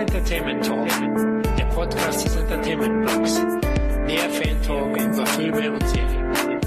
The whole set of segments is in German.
Entertainment Talk, der Podcast des Entertainment Blogs. Mehr Fan Talk über Filme und Serien.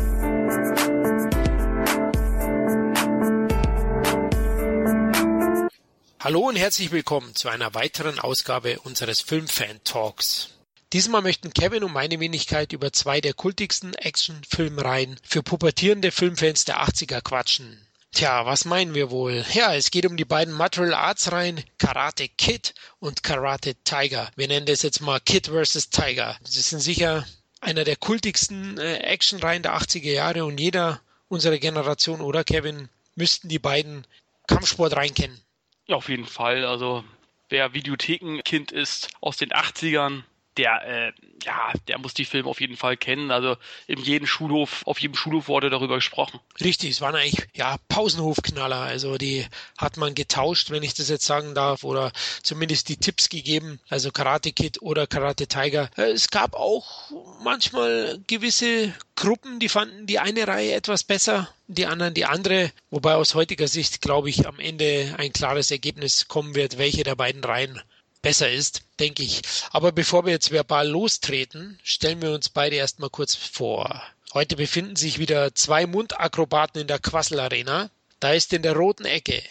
Hallo und herzlich willkommen zu einer weiteren Ausgabe unseres Filmfan Talks. Diesmal möchten Kevin und meine Wenigkeit über zwei der kultigsten Action-Filmreihen für pubertierende Filmfans der 80er quatschen. Tja, was meinen wir wohl? Ja, es geht um die beiden Martial Arts Reihen Karate Kid und Karate Tiger. Wir nennen das jetzt mal Kid vs. Tiger. Das sind sicher einer der kultigsten äh, Actionreihen der 80er Jahre und jeder unserer Generation oder Kevin müssten die beiden Kampfsport rein kennen. Ja, auf jeden Fall. Also wer Videothekenkind ist aus den 80ern, der, äh, ja, der muss die Filme auf jeden Fall kennen. Also in jedem Schulhof, auf jedem Schulhof wurde darüber gesprochen. Richtig, es waren eigentlich ja Pausenhofknaller. Also die hat man getauscht, wenn ich das jetzt sagen darf, oder zumindest die Tipps gegeben. Also Karate Kid oder Karate Tiger. Äh, es gab auch manchmal gewisse Gruppen, die fanden die eine Reihe etwas besser, die anderen die andere. Wobei aus heutiger Sicht, glaube ich, am Ende ein klares Ergebnis kommen wird, welche der beiden Reihen besser ist, denke ich. Aber bevor wir jetzt verbal lostreten, stellen wir uns beide erstmal kurz vor. Heute befinden sich wieder zwei Mundakrobaten in der Quassel Arena. Da ist in der roten Ecke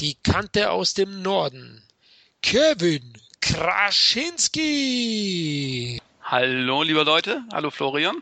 die Kante aus dem Norden. Kevin Kraschinski. Hallo, liebe Leute. Hallo, Florian.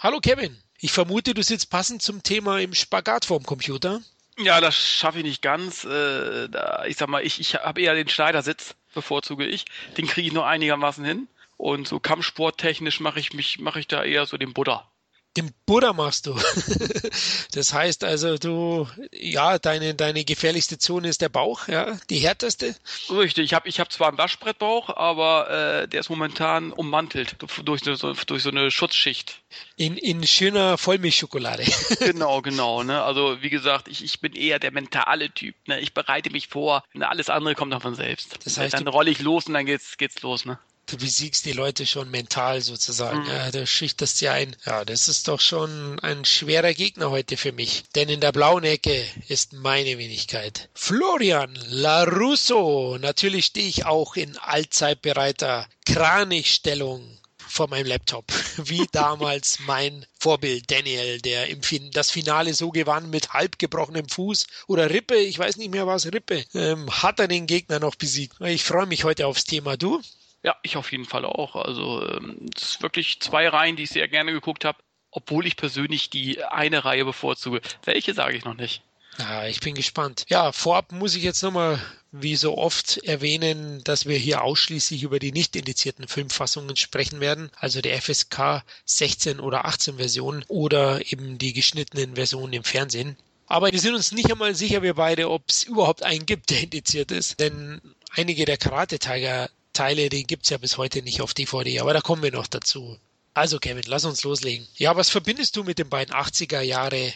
Hallo, Kevin. Ich vermute, du sitzt passend zum Thema im Spagat vorm Computer. Ja, das schaffe ich nicht ganz. Äh, da, ich sag mal, ich, ich habe eher den Schneidersitz, bevorzuge ich. Den kriege ich nur einigermaßen hin. Und so kampfsporttechnisch mache ich mich, mache ich da eher so den Buddha den Buddha machst du. das heißt also, du, ja, deine, deine gefährlichste Zone ist der Bauch, ja, die härteste. Richtig, ich habe ich hab zwar einen Waschbrettbauch, aber äh, der ist momentan ummantelt durch, so, durch so eine Schutzschicht. In, in schöner Vollmilchschokolade. genau, genau. Ne? Also wie gesagt, ich, ich bin eher der mentale Typ. Ne? Ich bereite mich vor, alles andere kommt dann von selbst. Das heißt, dann rolle ich los und dann geht's, geht's los. Ne? Du besiegst die Leute schon mental sozusagen. Mhm. Ja, du schüchterst sie ein. Ja, das ist doch schon ein schwerer Gegner heute für mich. Denn in der blauen Ecke ist meine Wenigkeit. Florian Larusso. Natürlich stehe ich auch in allzeitbereiter Kranichstellung vor meinem Laptop, wie damals mein Vorbild Daniel, der im fin das Finale so gewann mit halb gebrochenem Fuß oder Rippe, ich weiß nicht mehr was, Rippe, ähm, hat er den Gegner noch besiegt. Ich freue mich heute aufs Thema. Du? Ja, ich auf jeden Fall auch. Also ähm, es ist wirklich zwei Reihen, die ich sehr gerne geguckt habe, obwohl ich persönlich die eine Reihe bevorzuge. Welche sage ich noch nicht. Ja, ich bin gespannt. Ja, vorab muss ich jetzt nochmal, wie so oft, erwähnen, dass wir hier ausschließlich über die nicht indizierten Filmfassungen sprechen werden, also der FSK 16 oder 18 Version oder eben die geschnittenen Versionen im Fernsehen. Aber wir sind uns nicht einmal sicher, wir beide, ob es überhaupt einen gibt, der indiziert ist. Denn einige der Karate Tiger Teile, die gibt's ja bis heute nicht auf DVD, aber da kommen wir noch dazu. Also Kevin, lass uns loslegen. Ja, was verbindest du mit den beiden 80er Jahre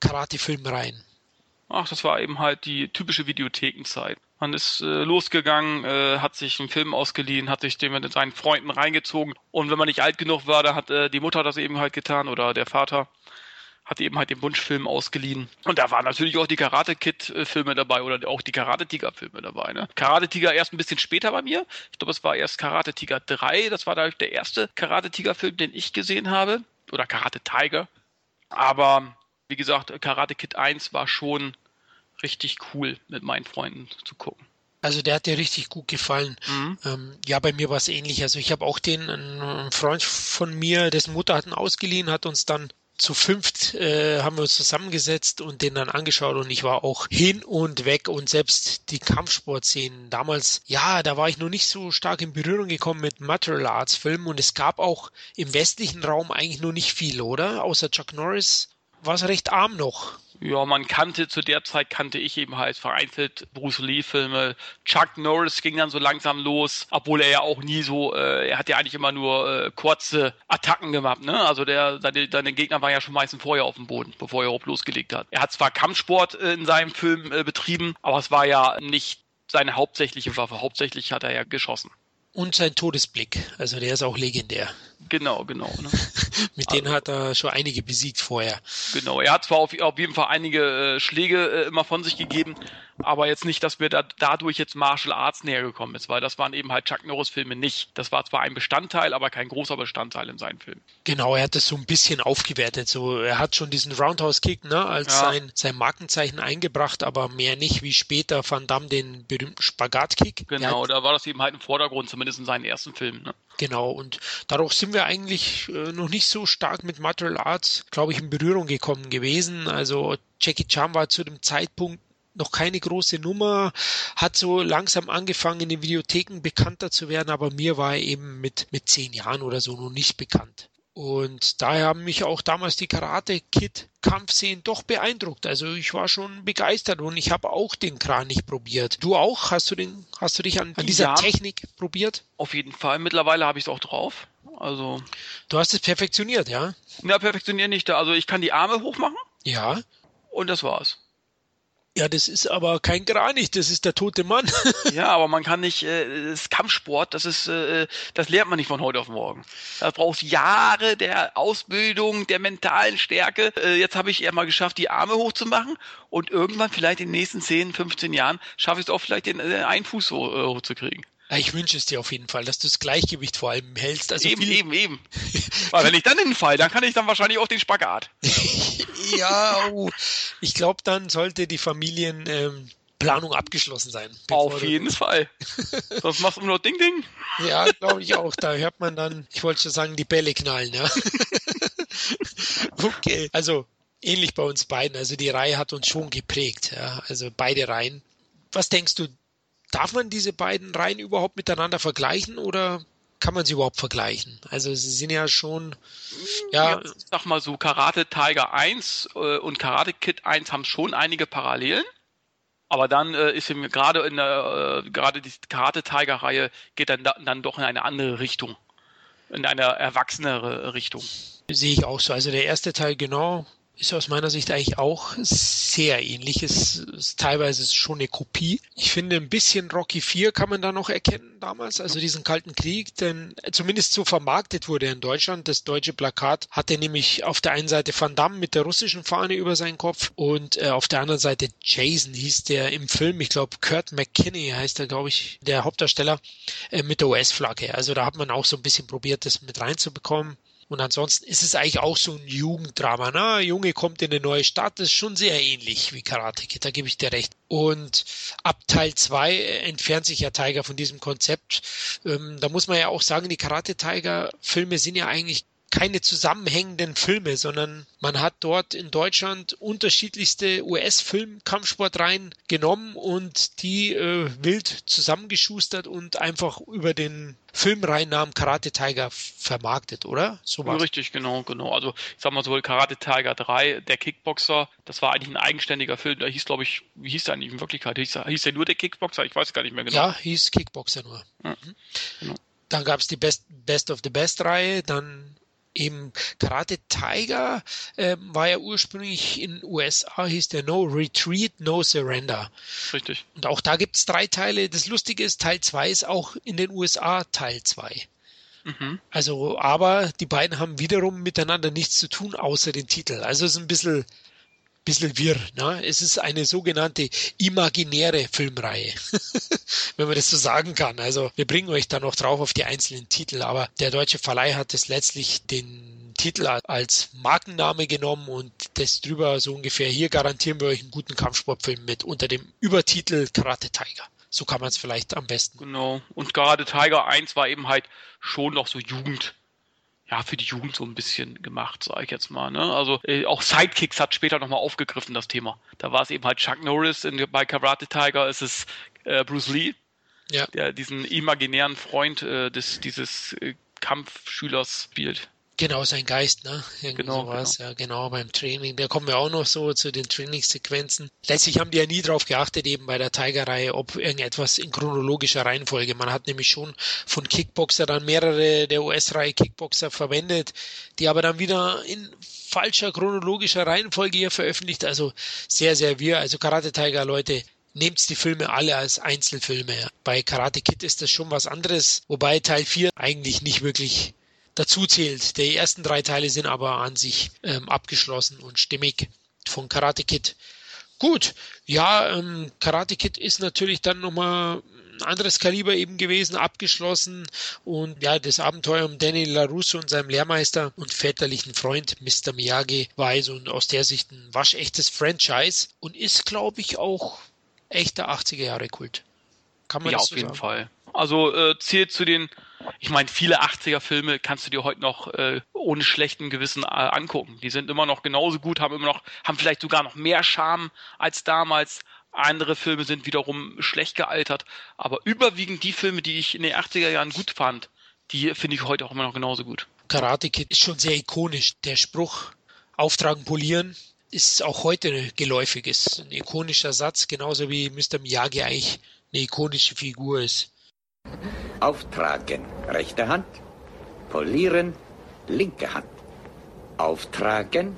Karate-Filmreihen? Ach, das war eben halt die typische Videothekenzeit. Man ist äh, losgegangen, äh, hat sich einen Film ausgeliehen, hat sich den mit seinen Freunden reingezogen und wenn man nicht alt genug war, dann hat äh, die Mutter das eben halt getan oder der Vater hat eben halt den Wunschfilm ausgeliehen. Und da waren natürlich auch die Karate Kid-Filme dabei oder auch die Karate Tiger-Filme dabei. Ne? Karate Tiger erst ein bisschen später bei mir. Ich glaube, es war erst Karate Tiger 3. Das war dadurch der erste Karate Tiger-Film, den ich gesehen habe. Oder Karate Tiger. Aber wie gesagt, Karate Kid 1 war schon richtig cool mit meinen Freunden zu gucken. Also der hat dir richtig gut gefallen. Mhm. Ähm, ja, bei mir war es ähnlich. Also ich habe auch den, ein Freund von mir, dessen Mutter hat ihn ausgeliehen, hat uns dann zu fünft äh, haben wir uns zusammengesetzt und den dann angeschaut und ich war auch hin und weg und selbst die Kampfsportszenen damals, ja, da war ich noch nicht so stark in Berührung gekommen mit Material Arts Filmen und es gab auch im westlichen Raum eigentlich nur nicht viel, oder? Außer Chuck Norris war es recht arm noch. Ja, man kannte, zu der Zeit kannte ich eben halt vereinzelt Bruce Lee-Filme. Chuck Norris ging dann so langsam los, obwohl er ja auch nie so, äh, er hat ja eigentlich immer nur äh, kurze Attacken gemacht, ne? Also der, seine, seine Gegner waren ja schon meistens vorher auf dem Boden, bevor er überhaupt losgelegt hat. Er hat zwar Kampfsport äh, in seinem Film äh, betrieben, aber es war ja nicht seine hauptsächliche Waffe. Hauptsächlich hat er ja geschossen. Und sein Todesblick, also der ist auch legendär. Genau, genau. Ne? Mit also, denen hat er schon einige besiegt vorher. Genau, er hat zwar auf, auf jeden Fall einige äh, Schläge äh, immer von sich gegeben, aber jetzt nicht, dass wir da, dadurch jetzt Martial Arts näher gekommen ist, weil das waren eben halt Chuck Norris Filme nicht. Das war zwar ein Bestandteil, aber kein großer Bestandteil in seinen Filmen. Genau, er hat das so ein bisschen aufgewertet. So, er hat schon diesen Roundhouse Kick ne, als ja. sein, sein Markenzeichen eingebracht, aber mehr nicht wie später Van Damme den berühmten Spagat-Kick. Genau, da war das eben halt im Vordergrund, zumindest in seinen ersten Filmen. Ne? Genau, und dadurch sind wir eigentlich äh, noch nicht so stark mit Martial Arts, glaube ich, in Berührung gekommen gewesen. Also Jackie Chan war zu dem Zeitpunkt noch keine große Nummer, hat so langsam angefangen, in den Videotheken bekannter zu werden, aber mir war er eben mit, mit zehn Jahren oder so noch nicht bekannt. Und daher haben mich auch damals die Karate Kid Kampfszenen doch beeindruckt. Also ich war schon begeistert und ich habe auch den Kranich probiert. Du auch? Hast du den, hast du dich an, an dieser ja, Technik probiert? Auf jeden Fall. Mittlerweile habe ich es auch drauf. Also. Du hast es perfektioniert, ja? Ja, perfektioniert nicht. Also ich kann die Arme hochmachen. Ja. Und das war's. Ja, das ist aber kein Kranich, das ist der tote Mann. ja, aber man kann nicht, äh, das Kampfsport, das ist, äh, das lernt man nicht von heute auf morgen. Das braucht Jahre der Ausbildung, der mentalen Stärke. Äh, jetzt habe ich eher mal geschafft, die Arme hochzumachen und irgendwann vielleicht in den nächsten 10, 15 Jahren schaffe ich es auch vielleicht den äh, einen Fuß hoch, äh, hochzukriegen. Ich wünsche es dir auf jeden Fall, dass du das Gleichgewicht vor allem hältst. Also eben, eben, eben. Weil wenn ich dann hinfall, dann kann ich dann wahrscheinlich auch den Spagat. ja, oh. ich glaube, dann sollte die Familienplanung ähm, abgeschlossen sein. Auf jeden Fall. Sonst machst du nur Ding Ding. Ja, glaube ich auch. Da hört man dann, ich wollte schon sagen, die Bälle knallen. Ja. okay, also ähnlich bei uns beiden. Also die Reihe hat uns schon geprägt. Ja. Also beide Reihen. Was denkst du, darf man diese beiden Reihen überhaupt miteinander vergleichen oder kann man sie überhaupt vergleichen? Also sie sind ja schon, ja. ja sag mal so, Karate Tiger 1 äh, und Karate Kid 1 haben schon einige Parallelen. Aber dann äh, ist gerade in der, äh, gerade die Karate Tiger Reihe geht dann, dann doch in eine andere Richtung. In eine erwachsenere Richtung. Sehe ich auch so. Also der erste Teil genau, ist aus meiner Sicht eigentlich auch sehr ähnlich. Es ist teilweise schon eine Kopie. Ich finde, ein bisschen Rocky 4 kann man da noch erkennen damals, also diesen Kalten Krieg, denn zumindest so vermarktet wurde er in Deutschland. Das deutsche Plakat hatte nämlich auf der einen Seite Van Damme mit der russischen Fahne über seinen Kopf und äh, auf der anderen Seite Jason hieß der im Film, ich glaube Kurt McKinney heißt er, glaube ich, der Hauptdarsteller, äh, mit der US-Flagge. Also da hat man auch so ein bisschen probiert, das mit reinzubekommen. Und ansonsten ist es eigentlich auch so ein Jugenddrama. Ne? Junge kommt in eine neue Stadt, das ist schon sehr ähnlich wie Karate Kid, da gebe ich dir recht. Und ab Teil 2 entfernt sich ja Tiger von diesem Konzept. Ähm, da muss man ja auch sagen, die Karate Tiger Filme sind ja eigentlich keine zusammenhängenden Filme, sondern man hat dort in Deutschland unterschiedlichste US-Film-Kampfsportreihen genommen und die äh, wild zusammengeschustert und einfach über den Filmreihennamen Karate Tiger vermarktet, oder? So ja, Richtig, genau, genau. Also ich sag mal so, Karate Tiger 3, der Kickboxer, das war eigentlich ein eigenständiger Film. Der hieß, glaube ich, wie hieß der eigentlich in Wirklichkeit? Hieß, hieß der nur der Kickboxer? Ich weiß gar nicht mehr genau. Ja, hieß Kickboxer nur. Mhm. genau. Dann gab es die Best, Best of the Best Reihe, dann im Karate Tiger äh, war ja ursprünglich in USA, hieß der No Retreat, No Surrender. Richtig. Und auch da gibt es drei Teile. Das Lustige ist, Teil 2 ist auch in den USA Teil 2. Mhm. Also, aber die beiden haben wiederum miteinander nichts zu tun, außer den Titel. Also es ist ein bisschen bisschen wirr. Ne? Es ist eine sogenannte imaginäre Filmreihe, wenn man das so sagen kann. Also wir bringen euch da noch drauf auf die einzelnen Titel, aber der deutsche Verleih hat es letztlich den Titel als Markenname genommen und das drüber so ungefähr, hier garantieren wir euch einen guten Kampfsportfilm mit unter dem Übertitel Karate Tiger. So kann man es vielleicht am besten. Genau. Und Karate Tiger 1 war eben halt schon noch so Jugend ja, für die Jugend so ein bisschen gemacht, sage ich jetzt mal. Ne? Also äh, auch Sidekicks hat später nochmal aufgegriffen, das Thema. Da war es eben halt Chuck Norris, in, bei Karate Tiger ist es äh, Bruce Lee, ja. der diesen imaginären Freund äh, des, dieses äh, Kampfschülers spielt. Genau, sein Geist, ne? Irgendwie genau, sowas, genau. ja, genau, beim Training. Da kommen wir auch noch so zu den Trainingssequenzen. Letztlich haben die ja nie darauf geachtet, eben bei der Tiger-Reihe, ob irgendetwas in chronologischer Reihenfolge. Man hat nämlich schon von Kickboxer dann mehrere der US-Reihe Kickboxer verwendet, die aber dann wieder in falscher chronologischer Reihenfolge hier veröffentlicht. Also sehr, sehr wir. Also Karate Tiger, Leute, nehmt die Filme alle als Einzelfilme. Bei Karate Kid ist das schon was anderes, wobei Teil 4 eigentlich nicht wirklich dazu zählt. Die ersten drei Teile sind aber an sich ähm, abgeschlossen und stimmig von Karate Kid. Gut, ja, ähm, Karate Kid ist natürlich dann nochmal ein anderes Kaliber eben gewesen, abgeschlossen und ja, das Abenteuer um Danny LaRusso und seinem Lehrmeister und väterlichen Freund Mr. Miyagi war also aus der Sicht ein waschechtes Franchise und ist, glaube ich, auch echter 80er Jahre Kult. Kann man ja, das so auf jeden sagen? Fall. Also äh, zählt zu den ich meine, viele 80er-Filme kannst du dir heute noch äh, ohne schlechten Gewissen äh, angucken. Die sind immer noch genauso gut, haben immer noch, haben vielleicht sogar noch mehr Charme als damals. Andere Filme sind wiederum schlecht gealtert. Aber überwiegend die Filme, die ich in den 80er Jahren gut fand, die finde ich heute auch immer noch genauso gut. Karate Kid ist schon sehr ikonisch. Der Spruch, auftragen, polieren, ist auch heute geläufig. Ist ein ikonischer Satz, genauso wie Mr. Miyagi eigentlich eine ikonische Figur ist. Auftragen, rechte Hand. Polieren, linke Hand. Auftragen,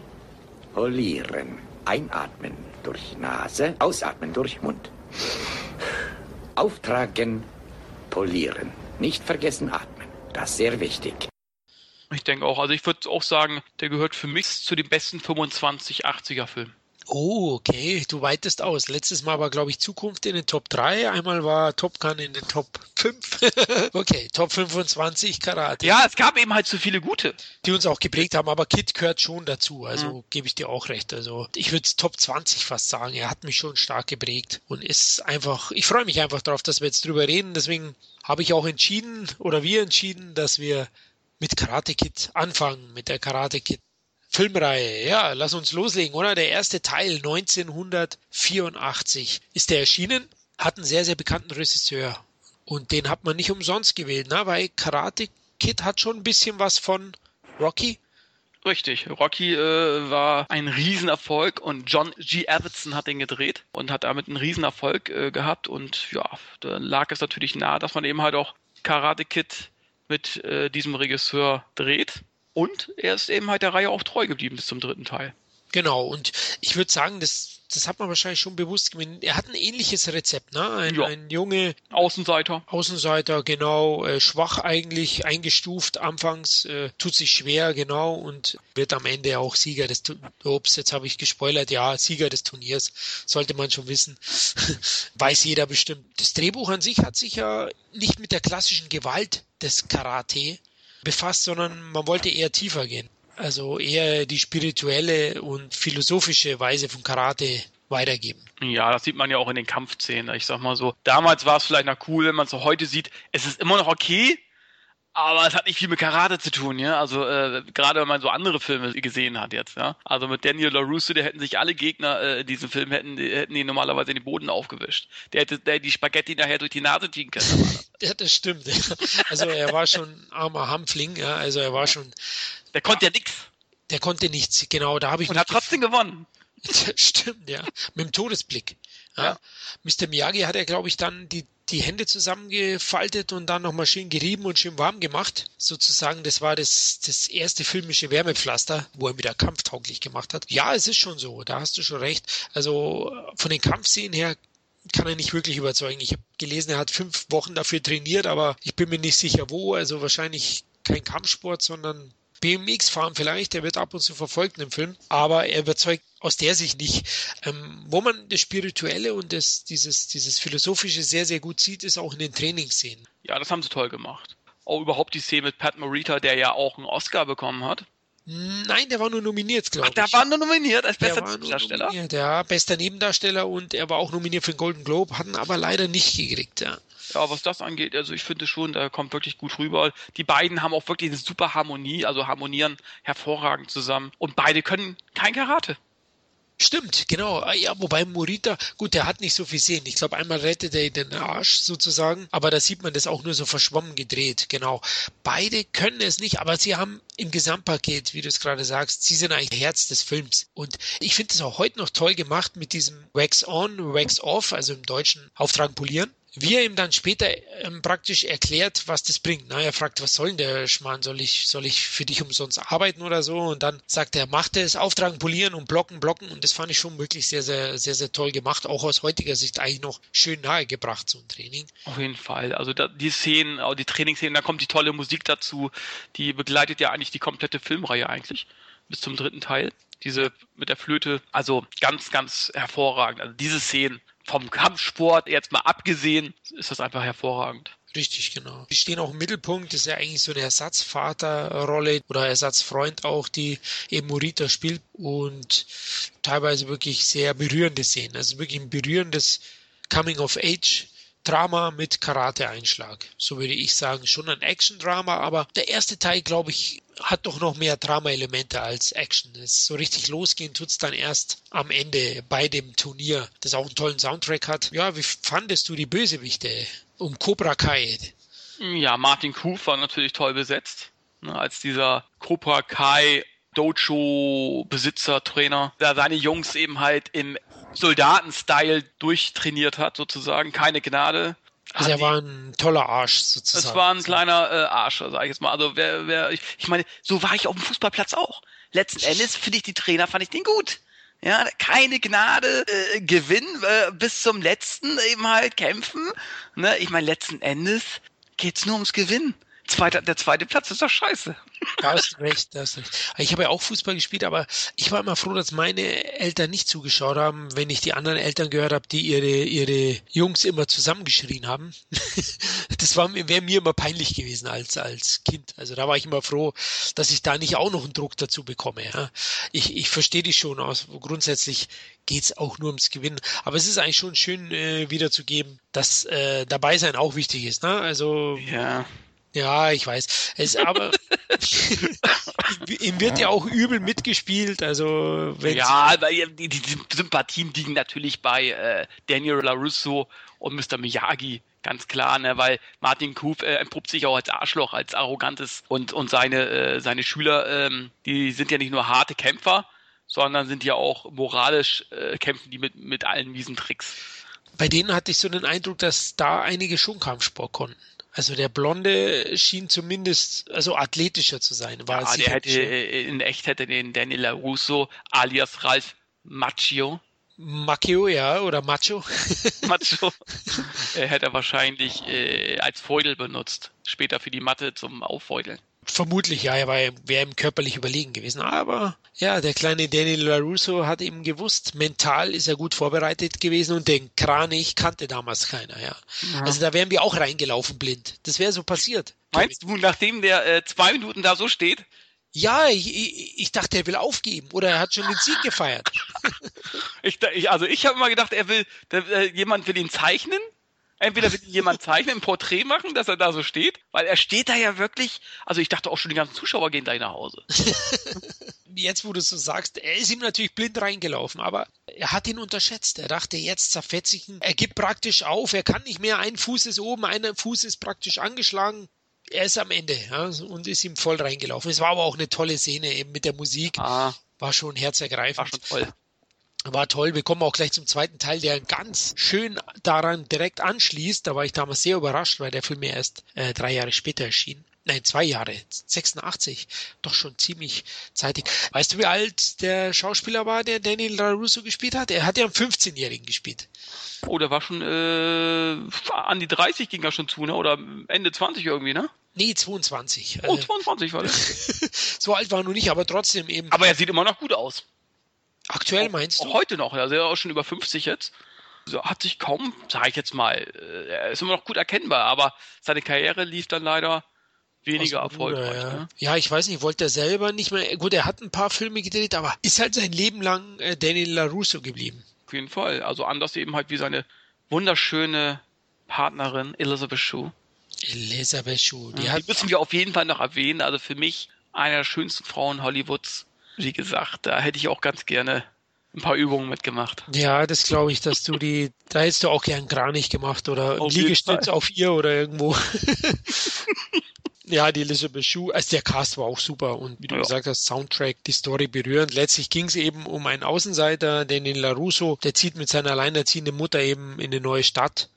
polieren. Einatmen durch Nase, ausatmen durch Mund. Auftragen, polieren. Nicht vergessen atmen. Das ist sehr wichtig. Ich denke auch, also ich würde auch sagen, der gehört für mich zu den besten 25 80er Filmen. Oh, okay, du weitest aus. Letztes Mal war, glaube ich, Zukunft in den Top 3, einmal war Top Gun in den Top 5. okay, Top 25 Karate. Ja, es gab eben halt zu viele gute. Die uns auch geprägt haben, aber Kid gehört schon dazu, also mhm. gebe ich dir auch recht. Also ich würde Top 20 fast sagen, er hat mich schon stark geprägt und ist einfach, ich freue mich einfach darauf, dass wir jetzt drüber reden, deswegen habe ich auch entschieden oder wir entschieden, dass wir mit Karate Kid anfangen, mit der Karate Kid Filmreihe. Ja, lass uns loslegen, oder? Der erste Teil 1984 ist der erschienen, hat einen sehr, sehr bekannten Regisseur. Und den hat man nicht umsonst gewählt, ne? weil Karate Kid hat schon ein bisschen was von Rocky. Richtig, Rocky äh, war ein Riesenerfolg und John G. Evertson hat den gedreht und hat damit einen Riesenerfolg äh, gehabt und ja, da lag es natürlich nahe, dass man eben halt auch Karate Kid mit äh, diesem Regisseur dreht. Und er ist eben halt der Reihe auch treu geblieben bis zum dritten Teil. Genau, und ich würde sagen, das, das hat man wahrscheinlich schon bewusst gemeint. Er hat ein ähnliches Rezept, ne? Ein, ja. ein junge Außenseiter. Außenseiter, genau, äh, schwach eigentlich, eingestuft anfangs, äh, tut sich schwer, genau, und wird am Ende auch Sieger des Ups, jetzt habe ich gespoilert, ja, Sieger des Turniers, sollte man schon wissen. Weiß jeder bestimmt. Das Drehbuch an sich hat sich ja nicht mit der klassischen Gewalt des Karate befasst, sondern man wollte eher tiefer gehen. Also eher die spirituelle und philosophische Weise von Karate weitergeben. Ja, das sieht man ja auch in den Kampfszenen. Ich sag mal so, damals war es vielleicht noch cool, wenn man es so heute sieht. Es ist immer noch okay, aber es hat nicht viel mit Karate zu tun, ja. Also äh, gerade wenn man so andere Filme gesehen hat jetzt, ja. Also mit Daniel LaRusso, der hätten sich alle Gegner äh, in diesem Film hätten, hätten die normalerweise in den Boden aufgewischt. Der hätte der die Spaghetti nachher durch die Nase ziehen können. ja, das stimmt. Also er war schon ein armer Hampfling, ja. Also er war schon. Der konnte ja, ja nix. Der konnte nichts, genau. Da habe ich. Und hat trotzdem gewonnen. Stimmt, ja. Mit dem Todesblick. Ja. ja. Mr. Miyagi hat er, glaube ich, dann die die Hände zusammengefaltet und dann nochmal schön gerieben und schön warm gemacht. Sozusagen, das war das, das erste filmische Wärmepflaster, wo er wieder kampftauglich gemacht hat. Ja, es ist schon so, da hast du schon recht. Also von den Kampfszenen her kann er nicht wirklich überzeugen. Ich habe gelesen, er hat fünf Wochen dafür trainiert, aber ich bin mir nicht sicher wo. Also wahrscheinlich kein Kampfsport, sondern BMX fahren vielleicht, der wird ab und zu verfolgt im Film, aber er überzeugt aus der Sicht nicht. Ähm, wo man das Spirituelle und das, dieses, dieses Philosophische sehr, sehr gut sieht, ist auch in den Trainingsszenen. Ja, das haben sie toll gemacht. Auch überhaupt die Szene mit Pat Morita, der ja auch einen Oscar bekommen hat. Nein, der war nur nominiert, glaube ich. Der war nur nominiert als bester Nebendarsteller? Ja, bester Nebendarsteller und er war auch nominiert für den Golden Globe, hatten aber leider nicht gekriegt, ja. Ja, was das angeht, also ich finde schon, da kommt wirklich gut rüber. Die beiden haben auch wirklich eine super Harmonie, also harmonieren hervorragend zusammen. Und beide können kein Karate. Stimmt, genau. Ah, ja, wobei Morita, gut, der hat nicht so viel sehen. Ich glaube, einmal rettet er den Arsch sozusagen, aber da sieht man das auch nur so verschwommen gedreht. Genau. Beide können es nicht, aber sie haben im Gesamtpaket, wie du es gerade sagst, sie sind eigentlich Herz des Films. Und ich finde es auch heute noch toll gemacht mit diesem Wax on, Wax off, also im Deutschen Auftragen polieren wie er ihm dann später ähm, praktisch erklärt, was das bringt. Na, er fragt, was soll denn der Schmarrn? Soll ich, soll ich für dich umsonst arbeiten oder so? Und dann sagt er, macht es, auftragen, polieren und blocken, blocken. Und das fand ich schon wirklich sehr, sehr, sehr, sehr toll gemacht. Auch aus heutiger Sicht eigentlich noch schön nahegebracht, ein Training. Auf jeden Fall. Also da, die Szenen, auch die Trainingsszenen, da kommt die tolle Musik dazu. Die begleitet ja eigentlich die komplette Filmreihe eigentlich. Bis zum dritten Teil diese mit der Flöte. Also ganz, ganz hervorragend. Also diese Szenen vom Kampfsport jetzt mal abgesehen, ist das einfach hervorragend. Richtig, genau. Die stehen auch im Mittelpunkt. Das ist ja eigentlich so eine Ersatzvaterrolle oder Ersatzfreund auch, die eben Morita spielt und teilweise wirklich sehr berührende Szenen. Also wirklich ein berührendes Coming of Age Drama mit Karate-Einschlag. So würde ich sagen, schon ein Action-Drama, aber der erste Teil, glaube ich, hat doch noch mehr Drama-Elemente als Action. Es so richtig losgehen tut's dann erst am Ende bei dem Turnier, das auch einen tollen Soundtrack hat. Ja, wie fandest du die Bösewichte um Cobra Kai? Ja, Martin Kuf war natürlich toll besetzt, ne, als dieser Cobra Kai Dojo-Besitzer, Trainer, der seine Jungs eben halt im Soldaten-Style durchtrainiert hat, sozusagen. Keine Gnade. Also er war ein toller Arsch sozusagen. Es war ein kleiner äh, Arsch, sag ich jetzt mal. Also wer, wer, ich, ich meine, so war ich auf dem Fußballplatz auch. Letzten Endes finde ich die Trainer, fand ich den gut. Ja, keine Gnade, äh, Gewinn äh, bis zum letzten eben halt kämpfen. Ne? Ich meine, letzten Endes geht's nur ums Gewinnen. Zweiter, der zweite Platz ist doch scheiße. Da hast recht, da hast recht. Ich habe ja auch Fußball gespielt, aber ich war immer froh, dass meine Eltern nicht zugeschaut haben, wenn ich die anderen Eltern gehört habe, die ihre, ihre Jungs immer zusammengeschrien haben. Das wäre mir immer peinlich gewesen als, als Kind. Also da war ich immer froh, dass ich da nicht auch noch einen Druck dazu bekomme. Ja. Ich, ich verstehe dich schon aus. Grundsätzlich geht's auch nur ums Gewinnen. Aber es ist eigentlich schon schön äh, wiederzugeben, dass äh, dabei sein auch wichtig ist. Ne? Also ja. Ja, ich weiß. Es, aber ihm wird ja auch übel mitgespielt. Also ja, aber die, die Sympathien liegen natürlich bei äh, Daniel LaRusso und Mr. Miyagi. Ganz klar, ne, weil Martin Kuf äh, entpuppt sich auch als Arschloch, als arrogantes und und seine äh, seine Schüler, ähm, die sind ja nicht nur harte Kämpfer, sondern sind ja auch moralisch äh, kämpfen die mit mit allen miesen Tricks. Bei denen hatte ich so den Eindruck, dass da einige schon Kampfsport konnten. Also der Blonde schien zumindest also athletischer zu sein. War ja, der hätte äh, in echt hätte den Daniel Russo alias Ralf Macchio. Macchio, ja, oder Macho. Macho. er hätte wahrscheinlich äh, als Feudel benutzt. Später für die Matte zum Auffeudeln. Vermutlich, ja, er war, wäre ihm körperlich überlegen gewesen. Aber ja, der kleine Daniel LaRusso hat eben gewusst, mental ist er gut vorbereitet gewesen und den Kranich kannte damals keiner, ja. ja. Also da wären wir auch reingelaufen blind. Das wäre so passiert. Meinst du, nachdem der äh, zwei Minuten da so steht? Ja, ich, ich, ich dachte, er will aufgeben oder er hat schon den Sieg gefeiert. ich, ich, also ich habe immer gedacht, er will, der, äh, jemand will ihn zeichnen Entweder will jemand zeichnen, ein Porträt machen, dass er da so steht, weil er steht da ja wirklich, also ich dachte auch schon, die ganzen Zuschauer gehen da nach Hause. Jetzt, wo du so sagst, er ist ihm natürlich blind reingelaufen, aber er hat ihn unterschätzt. Er dachte, jetzt zerfetze ich ihn. Er gibt praktisch auf, er kann nicht mehr, ein Fuß ist oben, ein Fuß ist praktisch angeschlagen. Er ist am Ende ja, und ist ihm voll reingelaufen. Es war aber auch eine tolle Szene eben mit der Musik. Ah, war schon herzergreifend. War schon toll war toll. Wir kommen auch gleich zum zweiten Teil, der ganz schön daran direkt anschließt. Da war ich damals sehr überrascht, weil der Film ja erst äh, drei Jahre später erschien. Nein, zwei Jahre, 86, doch schon ziemlich zeitig. Weißt du, wie alt der Schauspieler war, der Daniel LaRusso gespielt hat? Er hat ja am 15-Jährigen gespielt. Oh, der war schon äh, an die 30 ging er schon zu, ne? Oder Ende 20 irgendwie, ne? Nee, 22. Oh, 22 war der. so alt war er nur nicht, aber trotzdem eben. Aber er sieht immer noch gut aus. Aktuell meinst auch, du? Auch heute noch, also er ist auch schon über 50 jetzt. So hat sich kaum, sage ich jetzt mal, äh, er ist immer noch gut erkennbar, aber seine Karriere lief dann leider weniger erfolgreich. Ja. Ne? ja. ich weiß nicht, wollte er selber nicht mehr. Gut, er hat ein paar Filme gedreht, aber ist halt sein Leben lang äh, Daniel LaRusso geblieben. Auf jeden Fall. Also anders eben halt wie seine wunderschöne Partnerin Elizabeth Shue. Elizabeth Shue, die, ja, die müssen wir auf jeden Fall noch erwähnen. Also für mich eine der schönsten Frauen Hollywoods wie gesagt, da hätte ich auch ganz gerne ein paar Übungen mitgemacht. Ja, das glaube ich, dass du die, da hättest du auch gern Kranich gemacht oder auf Liegestütz auf ihr oder irgendwo. ja, die Elizabeth Shue, also der Cast war auch super und wie du ja. gesagt hast, Soundtrack, die Story berührend. Letztlich ging es eben um einen Außenseiter, den in LaRusso, der zieht mit seiner alleinerziehenden Mutter eben in eine neue Stadt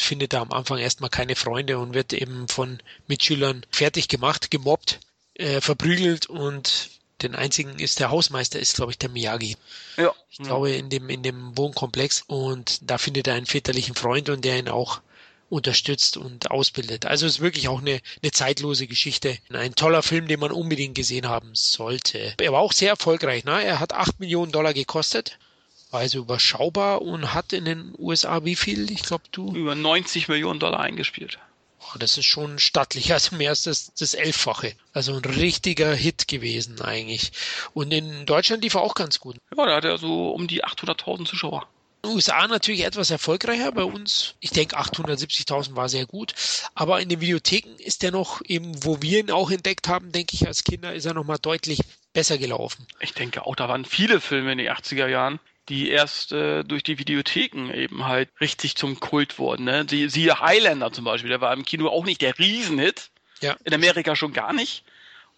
findet da am Anfang erstmal keine Freunde und wird eben von Mitschülern fertig gemacht, gemobbt, äh, verprügelt und den einzigen ist der Hausmeister, ist glaube ich der Miyagi. Ja. Ich glaube in dem, in dem Wohnkomplex und da findet er einen väterlichen Freund und der ihn auch unterstützt und ausbildet. Also es ist wirklich auch eine, eine zeitlose Geschichte. Ein toller Film, den man unbedingt gesehen haben sollte. Er war auch sehr erfolgreich. Ne? Er hat acht Millionen Dollar gekostet war also überschaubar und hat in den USA wie viel? Ich glaube, du. Über 90 Millionen Dollar eingespielt. Oh, das ist schon stattlich, also mehr als das, das Elffache. Also ein richtiger Hit gewesen eigentlich. Und in Deutschland lief er auch ganz gut. Ja, da hat er so um die 800.000 Zuschauer. USA natürlich etwas erfolgreicher. Bei uns, ich denke, 870.000 war sehr gut. Aber in den Videotheken ist er noch eben, wo wir ihn auch entdeckt haben, denke ich, als Kinder ist er noch mal deutlich besser gelaufen. Ich denke auch, da waren viele Filme in den 80er Jahren, die erst äh, durch die Videotheken eben halt richtig zum Kult wurden. Ne? Die, siehe Highlander zum Beispiel, der war im Kino auch nicht der Riesenhit. Ja. In Amerika schon gar nicht.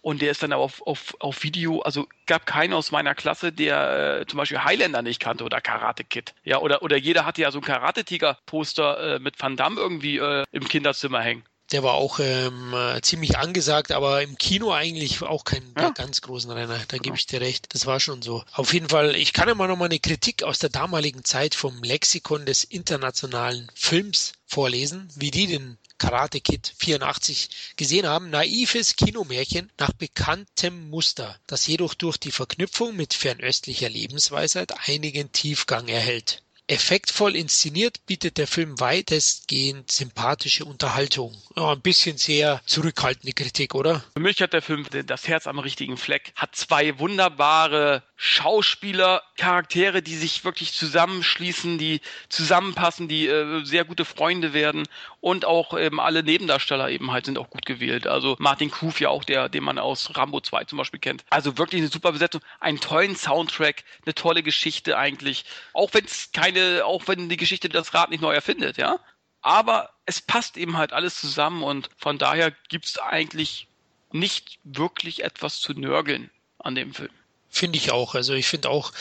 Und der ist dann aber auf, auf, auf Video, also gab keinen aus meiner Klasse, der äh, zum Beispiel Highlander nicht kannte oder Karate Kid. Ja, oder, oder jeder hatte ja so ein Karate-Tiger-Poster äh, mit Van Damme irgendwie äh, im Kinderzimmer hängen. Der war auch ähm, äh, ziemlich angesagt, aber im Kino eigentlich auch kein ja. ganz großen Renner. Da gebe ich dir recht. Das war schon so. Auf jeden Fall, ich kann mal noch mal eine Kritik aus der damaligen Zeit vom Lexikon des internationalen Films vorlesen, wie die den Karate Kid 84 gesehen haben. Naives Kinomärchen nach bekanntem Muster, das jedoch durch die Verknüpfung mit fernöstlicher Lebensweisheit einigen Tiefgang erhält. Effektvoll inszeniert bietet der Film weitestgehend sympathische Unterhaltung. Ja, ein bisschen sehr zurückhaltende Kritik, oder? Für mich hat der Film das Herz am richtigen Fleck. Hat zwei wunderbare Schauspieler, Charaktere, die sich wirklich zusammenschließen, die zusammenpassen, die äh, sehr gute Freunde werden und auch eben alle Nebendarsteller eben halt sind auch gut gewählt. Also Martin Kuf ja auch der, den man aus Rambo 2 zum Beispiel kennt. Also wirklich eine super Besetzung, einen tollen Soundtrack, eine tolle Geschichte eigentlich. Auch wenn es keine, auch wenn die Geschichte das Rad nicht neu erfindet, ja. Aber es passt eben halt alles zusammen und von daher gibt es eigentlich nicht wirklich etwas zu nörgeln an dem Film. Finde ich auch. Also ich finde auch,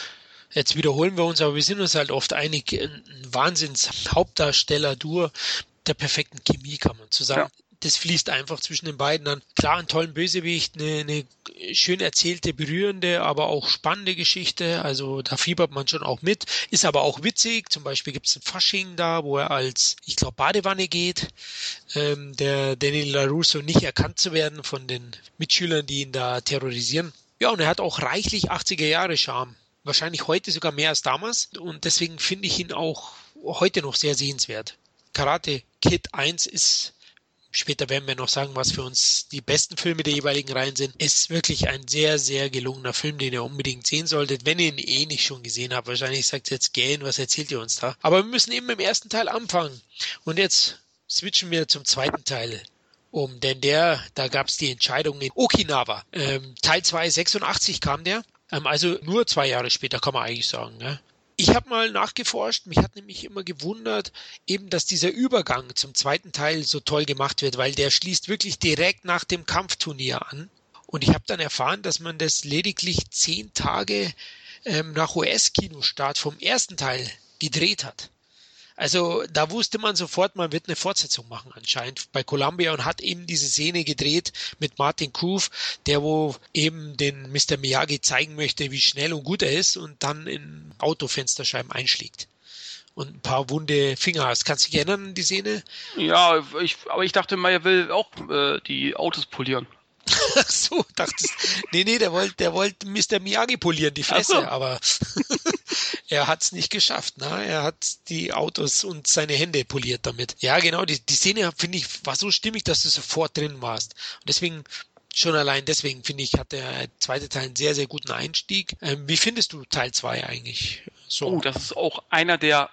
jetzt wiederholen wir uns, aber wir sind uns halt oft einig, ein Wahnsinns-Hauptdarsteller Dur der perfekten Chemie, kann man zusammen. Ja. Das fließt einfach zwischen den beiden dann. Klar, einen tollen Bösewicht, eine, eine schön erzählte, berührende, aber auch spannende Geschichte. Also da fiebert man schon auch mit. Ist aber auch witzig. Zum Beispiel gibt es ein Fasching da, wo er als, ich glaube, Badewanne geht. Ähm, der Danny LaRusso nicht erkannt zu werden von den Mitschülern, die ihn da terrorisieren. Ja, und er hat auch reichlich 80er Jahre Charme. Wahrscheinlich heute sogar mehr als damals. Und deswegen finde ich ihn auch heute noch sehr sehenswert. Karate Kid 1 ist, später werden wir noch sagen, was für uns die besten Filme der jeweiligen Reihen sind, ist wirklich ein sehr, sehr gelungener Film, den ihr unbedingt sehen solltet, wenn ihr ihn eh nicht schon gesehen habt. Wahrscheinlich sagt ihr jetzt gähn, was erzählt ihr uns da? Aber wir müssen eben im ersten Teil anfangen. Und jetzt switchen wir zum zweiten Teil um, denn der, da gab es die Entscheidung in Okinawa. Ähm, Teil 2, 86 kam der, ähm, also nur zwei Jahre später kann man eigentlich sagen. Ne? Ich habe mal nachgeforscht, mich hat nämlich immer gewundert, eben, dass dieser Übergang zum zweiten Teil so toll gemacht wird, weil der schließt wirklich direkt nach dem Kampfturnier an. Und ich habe dann erfahren, dass man das lediglich zehn Tage ähm, nach US-Kinostart vom ersten Teil gedreht hat. Also da wusste man sofort, man wird eine Fortsetzung machen anscheinend bei Columbia und hat eben diese Szene gedreht mit Martin Kuf, der wo eben den Mr. Miyagi zeigen möchte, wie schnell und gut er ist und dann in Autofensterscheiben einschlägt und ein paar wunde Finger hast. Kannst du dich erinnern an die Szene? Ja, ich, aber ich dachte mal, er will auch äh, die Autos polieren. Ach so, dachtest Nee, nee, der wollte der wollte Mr. Miyagi polieren, die Fresse, so. aber er hat's nicht geschafft. Ne? Er hat die Autos und seine Hände poliert damit. Ja, genau, die, die Szene, finde ich, war so stimmig, dass du sofort drin warst. Und deswegen, schon allein deswegen, finde ich, hat der zweite Teil einen sehr, sehr guten Einstieg. Ähm, wie findest du Teil 2 eigentlich? So. Oh, das ist auch einer der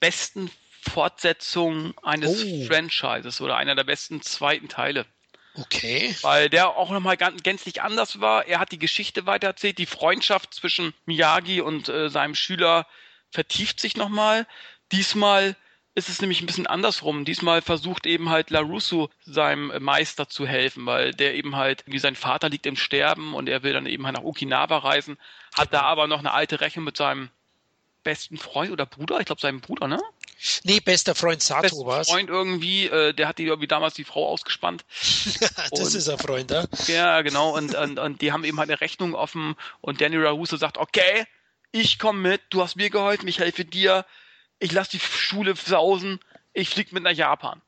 besten Fortsetzungen eines oh. Franchises oder einer der besten zweiten Teile. Okay. Weil der auch nochmal gänzlich anders war. Er hat die Geschichte weitererzählt. Die Freundschaft zwischen Miyagi und äh, seinem Schüler vertieft sich nochmal. Diesmal ist es nämlich ein bisschen andersrum. Diesmal versucht eben halt LaRusso seinem Meister zu helfen, weil der eben halt, wie sein Vater liegt im Sterben und er will dann eben halt nach Okinawa reisen, hat da aber noch eine alte Rechnung mit seinem besten Freund oder Bruder, ich glaube seinem Bruder, ne? Nee, bester Freund Sato war Freund irgendwie, äh, der hat die irgendwie damals die Frau ausgespannt. das und, ist ein Freund, ja? Ja, genau, und, und, und die haben eben halt eine Rechnung offen und Danny Rahuso sagt, okay, ich komme mit, du hast mir geholfen, ich helfe dir, ich lasse die Schule sausen, ich fliege mit nach Japan.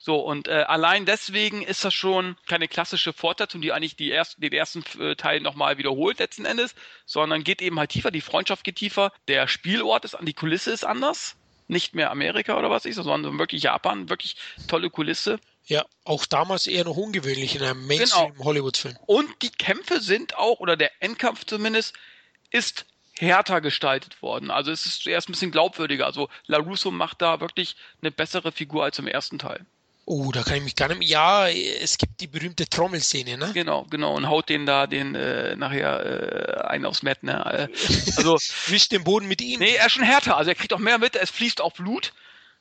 So, und äh, allein deswegen ist das schon keine klassische Fortsetzung, die eigentlich die ersten, den ersten äh, Teil nochmal wiederholt letzten Endes, sondern geht eben halt tiefer, die Freundschaft geht tiefer, der Spielort ist an, die Kulisse ist anders, nicht mehr Amerika oder was ist, sondern wirklich Japan, wirklich tolle Kulisse. Ja, auch damals eher noch ungewöhnlich in einem genau. Mainstream-Hollywood-Film. Und die Kämpfe sind auch, oder der Endkampf zumindest, ist härter gestaltet worden. Also es ist erst ein bisschen glaubwürdiger. Also LaRusso macht da wirklich eine bessere Figur als im ersten Teil. Oh, da kann ich mich gar nicht mehr. Ja, es gibt die berühmte Trommelszene, ne? Genau, genau. Und haut den da den äh, nachher äh, einen aufs Met, ne? Äh, also wischt den Boden mit ihm. Nee, er ist schon härter. Also er kriegt auch mehr mit. Es fließt auch Blut.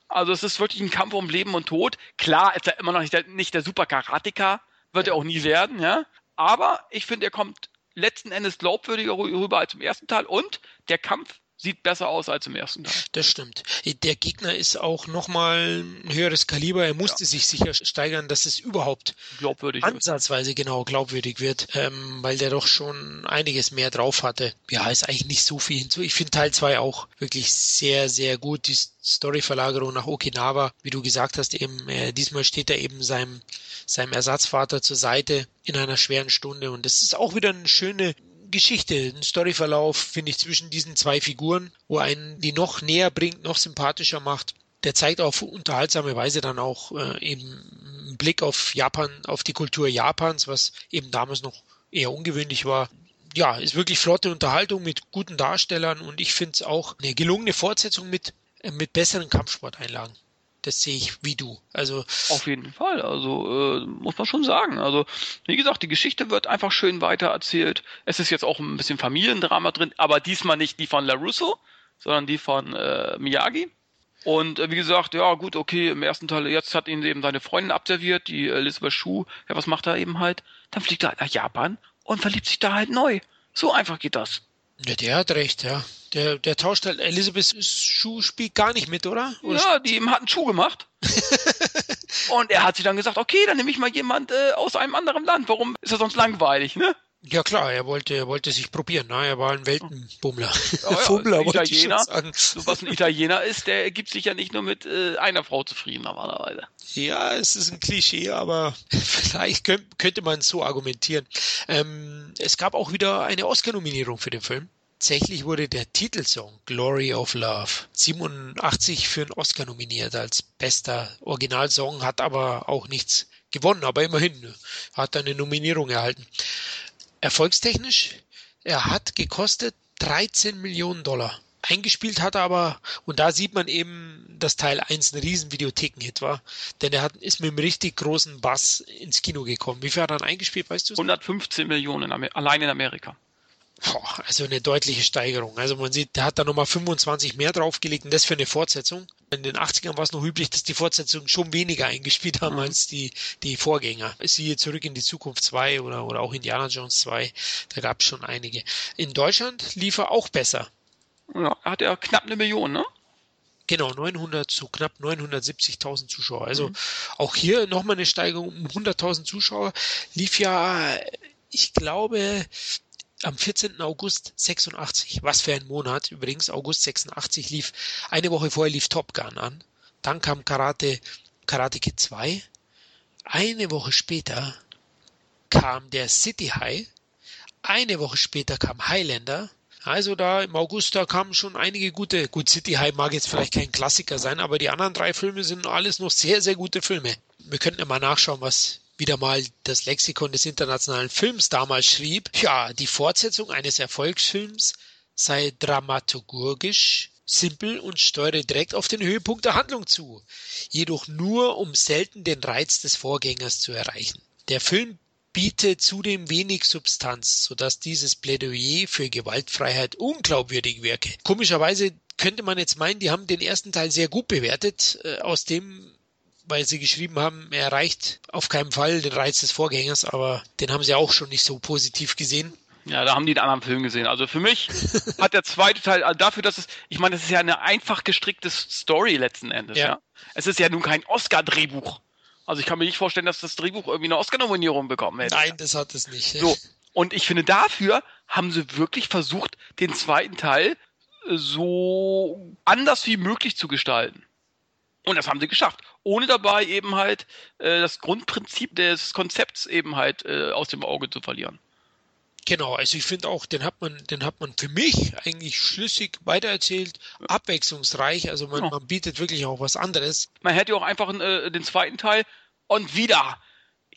Also es ist wirklich ein Kampf um Leben und Tod. Klar, ist er immer noch nicht der, nicht der Super Karateka, wird er auch nie werden, ja. Aber ich finde, er kommt letzten Endes glaubwürdiger rüber als im ersten Teil und der Kampf sieht besser aus als im ersten Teil. Das stimmt. Der Gegner ist auch nochmal ein höheres Kaliber. Er musste ja. sich sicher steigern, dass es überhaupt glaubwürdig ansatzweise wird. genau glaubwürdig wird, ähm, weil der doch schon einiges mehr drauf hatte. Ja, ist eigentlich nicht so viel hinzu. Ich finde Teil 2 auch wirklich sehr, sehr gut. Die Storyverlagerung nach Okinawa, wie du gesagt hast, eben äh, diesmal steht er eben seinem seinem Ersatzvater zur Seite in einer schweren Stunde und das ist auch wieder eine schöne Geschichte, ein Storyverlauf, finde ich, zwischen diesen zwei Figuren, wo einen die noch näher bringt, noch sympathischer macht. Der zeigt auf unterhaltsame Weise dann auch äh, eben Blick auf Japan, auf die Kultur Japans, was eben damals noch eher ungewöhnlich war. Ja, ist wirklich flotte Unterhaltung mit guten Darstellern und ich finde es auch eine gelungene Fortsetzung mit, äh, mit besseren Kampfsporteinlagen. Das sehe ich wie du. Also auf jeden Fall. Also äh, muss man schon sagen. Also wie gesagt, die Geschichte wird einfach schön weitererzählt. Es ist jetzt auch ein bisschen Familiendrama drin, aber diesmal nicht die von LaRusso, sondern die von äh, Miyagi. Und äh, wie gesagt, ja gut, okay, im ersten Teil, jetzt hat ihn eben seine Freundin abserviert, die Elizabeth Shue. Ja, was macht er eben halt? Dann fliegt er halt nach Japan und verliebt sich da halt neu. So einfach geht das. Ja, der hat recht, ja. Der, der tauscht halt, Elizabeth Schuh spielt gar nicht mit, oder? oder ja, die hat einen Schuh gemacht. und er hat sich dann gesagt, okay, dann nehme ich mal jemand äh, aus einem anderen Land. Warum ist er sonst langweilig, ne? Ja klar, er wollte, er wollte sich probieren. Ne? Er war ein Weltenbummler. Ja, ja, Fummler, ein Italiener, so was ein Italiener ist, der gibt sich ja nicht nur mit äh, einer Frau zufrieden normalerweise. Ja, es ist ein Klischee, aber vielleicht könnt, könnte man so argumentieren. Ähm, es gab auch wieder eine Oscar-Nominierung für den Film. Tatsächlich wurde der Titelsong Glory of Love 87 für einen Oscar nominiert als bester Originalsong, hat aber auch nichts gewonnen, aber immerhin hat er eine Nominierung erhalten. Erfolgstechnisch, er hat gekostet 13 Millionen Dollar. Eingespielt hat er aber, und da sieht man eben, dass Teil 1 ein riesen Videothekenhit war, denn er hat, ist mit einem richtig großen Bass ins Kino gekommen. Wie viel hat er dann eingespielt, weißt du? 115 Millionen allein in Amerika. Boah, also eine deutliche Steigerung. Also man sieht, der hat da nochmal 25 mehr draufgelegt und das für eine Fortsetzung. In den 80ern war es noch üblich, dass die Fortsetzungen schon weniger eingespielt haben mhm. als die, die Vorgänger. Siehe zurück in die Zukunft 2 oder, oder auch Indiana Jones 2. Da gab es schon einige. In Deutschland lief er auch besser. Ja, er hat ja knapp eine Million, ne? Genau, 900 zu knapp 970.000 Zuschauer. Also mhm. auch hier nochmal eine Steigerung um 100.000 Zuschauer. Lief ja, ich glaube, am 14. August 86. Was für ein Monat. Übrigens, August 86 lief, eine Woche vorher lief Top Gun an. Dann kam Karate, Karate Kid 2. Eine Woche später kam der City High. Eine Woche später kam Highlander. Also da im August, da kamen schon einige gute. Gut, City High mag jetzt vielleicht kein Klassiker sein, aber die anderen drei Filme sind alles noch sehr, sehr gute Filme. Wir könnten ja mal nachschauen, was wieder mal das Lexikon des internationalen Films damals schrieb, ja, die Fortsetzung eines Erfolgsfilms sei dramaturgisch simpel und steuere direkt auf den Höhepunkt der Handlung zu, jedoch nur um selten den Reiz des Vorgängers zu erreichen. Der Film bietet zudem wenig Substanz, sodass dieses Plädoyer für Gewaltfreiheit unglaubwürdig wirke. Komischerweise könnte man jetzt meinen, die haben den ersten Teil sehr gut bewertet, äh, aus dem weil sie geschrieben haben, er erreicht auf keinen Fall den Reiz des Vorgängers, aber den haben sie auch schon nicht so positiv gesehen. Ja, da haben die einen anderen Film gesehen. Also für mich hat der zweite Teil, also dafür, dass es, ich meine, das ist ja eine einfach gestrickte Story letzten Endes, ja. ja? Es ist ja nun kein Oscar-Drehbuch. Also ich kann mir nicht vorstellen, dass das Drehbuch irgendwie eine Oscar-Nominierung bekommen hätte. Nein, das hat es nicht. So. Und ich finde, dafür haben sie wirklich versucht, den zweiten Teil so anders wie möglich zu gestalten. Und das haben sie geschafft, ohne dabei eben halt äh, das Grundprinzip des Konzepts eben halt äh, aus dem Auge zu verlieren. Genau, also ich finde auch, den hat man, den hat man für mich eigentlich schlüssig weitererzählt, abwechslungsreich, also man, genau. man bietet wirklich auch was anderes. Man hätte auch einfach äh, den zweiten Teil und wieder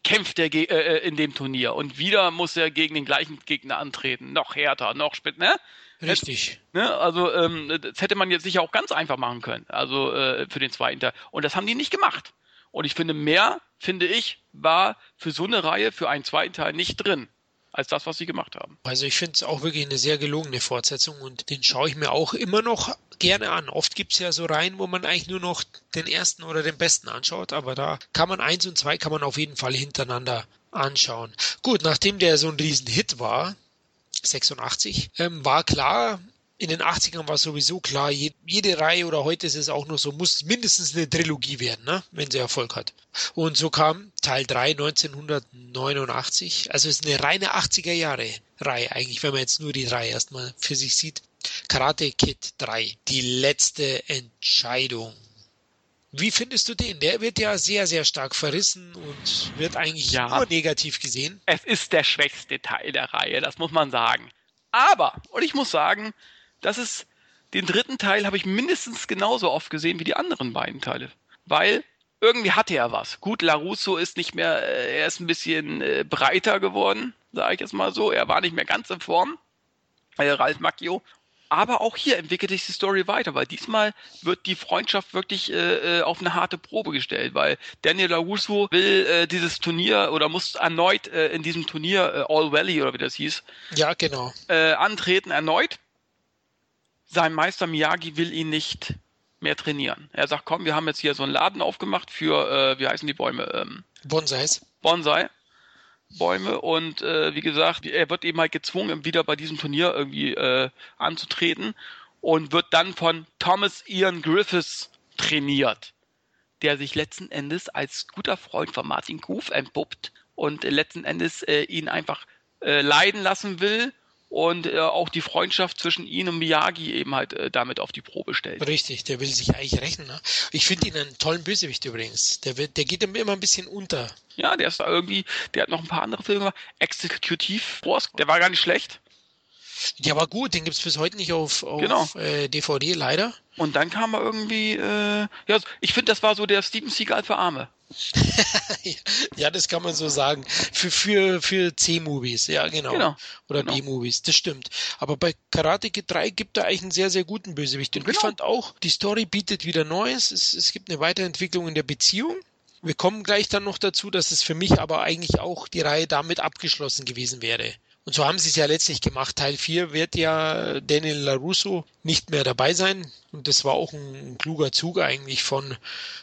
kämpft er äh, äh, in dem Turnier und wieder muss er gegen den gleichen Gegner antreten, noch härter, noch spät, ne? Richtig. Ne? Also ähm, das hätte man jetzt sicher auch ganz einfach machen können, also äh, für den zweiten Teil. Und das haben die nicht gemacht. Und ich finde, mehr, finde ich, war für so eine Reihe, für einen zweiten Teil nicht drin als das, was sie gemacht haben. Also ich finde es auch wirklich eine sehr gelungene Fortsetzung und den schaue ich mir auch immer noch gerne an. Oft gibt es ja so Reihen, wo man eigentlich nur noch den ersten oder den besten anschaut, aber da kann man eins und zwei kann man auf jeden Fall hintereinander anschauen. Gut, nachdem der so ein Riesenhit war, 86, ähm, war klar, in den 80ern war sowieso klar, jede Reihe oder heute ist es auch noch so, muss mindestens eine Trilogie werden, ne? wenn sie Erfolg hat. Und so kam Teil 3 1989. Also es ist eine reine 80er Jahre Reihe eigentlich, wenn man jetzt nur die drei erstmal für sich sieht. Karate Kid 3, die letzte Entscheidung. Wie findest du den? Der wird ja sehr, sehr stark verrissen und wird eigentlich ja, nur negativ gesehen. Es ist der schwächste Teil der Reihe, das muss man sagen. Aber, und ich muss sagen, das ist, den dritten Teil habe ich mindestens genauso oft gesehen wie die anderen beiden Teile. Weil irgendwie hatte er was. Gut, LaRusso ist nicht mehr, äh, er ist ein bisschen äh, breiter geworden, sage ich jetzt mal so. Er war nicht mehr ganz in Form. Äh, Ralf Macchio. Aber auch hier entwickelt sich die Story weiter, weil diesmal wird die Freundschaft wirklich äh, äh auf eine harte Probe gestellt, weil Daniel LaRusso will äh, dieses Turnier oder muss erneut äh, in diesem Turnier äh, All Valley oder wie das hieß. Ja, genau. Äh, antreten erneut sein Meister Miyagi will ihn nicht mehr trainieren. Er sagt, komm, wir haben jetzt hier so einen Laden aufgemacht für, wie heißen die Bäume? Ähm, Bonsais. Bonsai. Bäume. Und äh, wie gesagt, er wird eben halt gezwungen, wieder bei diesem Turnier irgendwie äh, anzutreten und wird dann von Thomas Ian Griffiths trainiert, der sich letzten Endes als guter Freund von Martin Kuf entpuppt und letzten Endes äh, ihn einfach äh, leiden lassen will und äh, auch die Freundschaft zwischen ihm und Miyagi eben halt äh, damit auf die Probe stellt. Richtig, der will sich eigentlich rächen. Ne? Ich finde ihn einen tollen Bösewicht übrigens. Der, wird, der geht immer ein bisschen unter. Ja, der ist da irgendwie, der hat noch ein paar andere Filme gemacht. Executive Force, der war gar nicht schlecht. Der war gut, den gibt's bis heute nicht auf, auf genau. äh, DVD, leider. Und dann kam er irgendwie, äh, ja, ich finde, das war so der Steven Seagal für Arme. ja, das kann man so sagen. Für, für, für C-Movies, ja, genau. genau. Oder genau. B-Movies, das stimmt. Aber bei Karate Kid 3 gibt er eigentlich einen sehr, sehr guten Bösewicht. Und genau. ich fand auch, die Story bietet wieder Neues. Es, es gibt eine Weiterentwicklung in der Beziehung. Wir kommen gleich dann noch dazu, dass es für mich aber eigentlich auch die Reihe damit abgeschlossen gewesen wäre. Und so haben sie es ja letztlich gemacht. Teil 4 wird ja Daniel LaRusso nicht mehr dabei sein. Und das war auch ein, kluger Zug eigentlich von,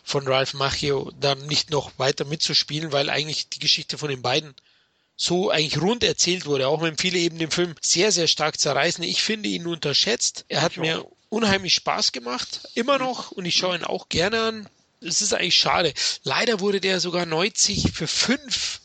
von Ralph Macchio, dann nicht noch weiter mitzuspielen, weil eigentlich die Geschichte von den beiden so eigentlich rund erzählt wurde, auch wenn viele eben den Film sehr, sehr stark zerreißen. Ich finde ihn unterschätzt. Er hat mir unheimlich Spaß gemacht, immer noch, und ich schaue ihn auch gerne an. Es ist eigentlich schade. Leider wurde der sogar 90 für fünf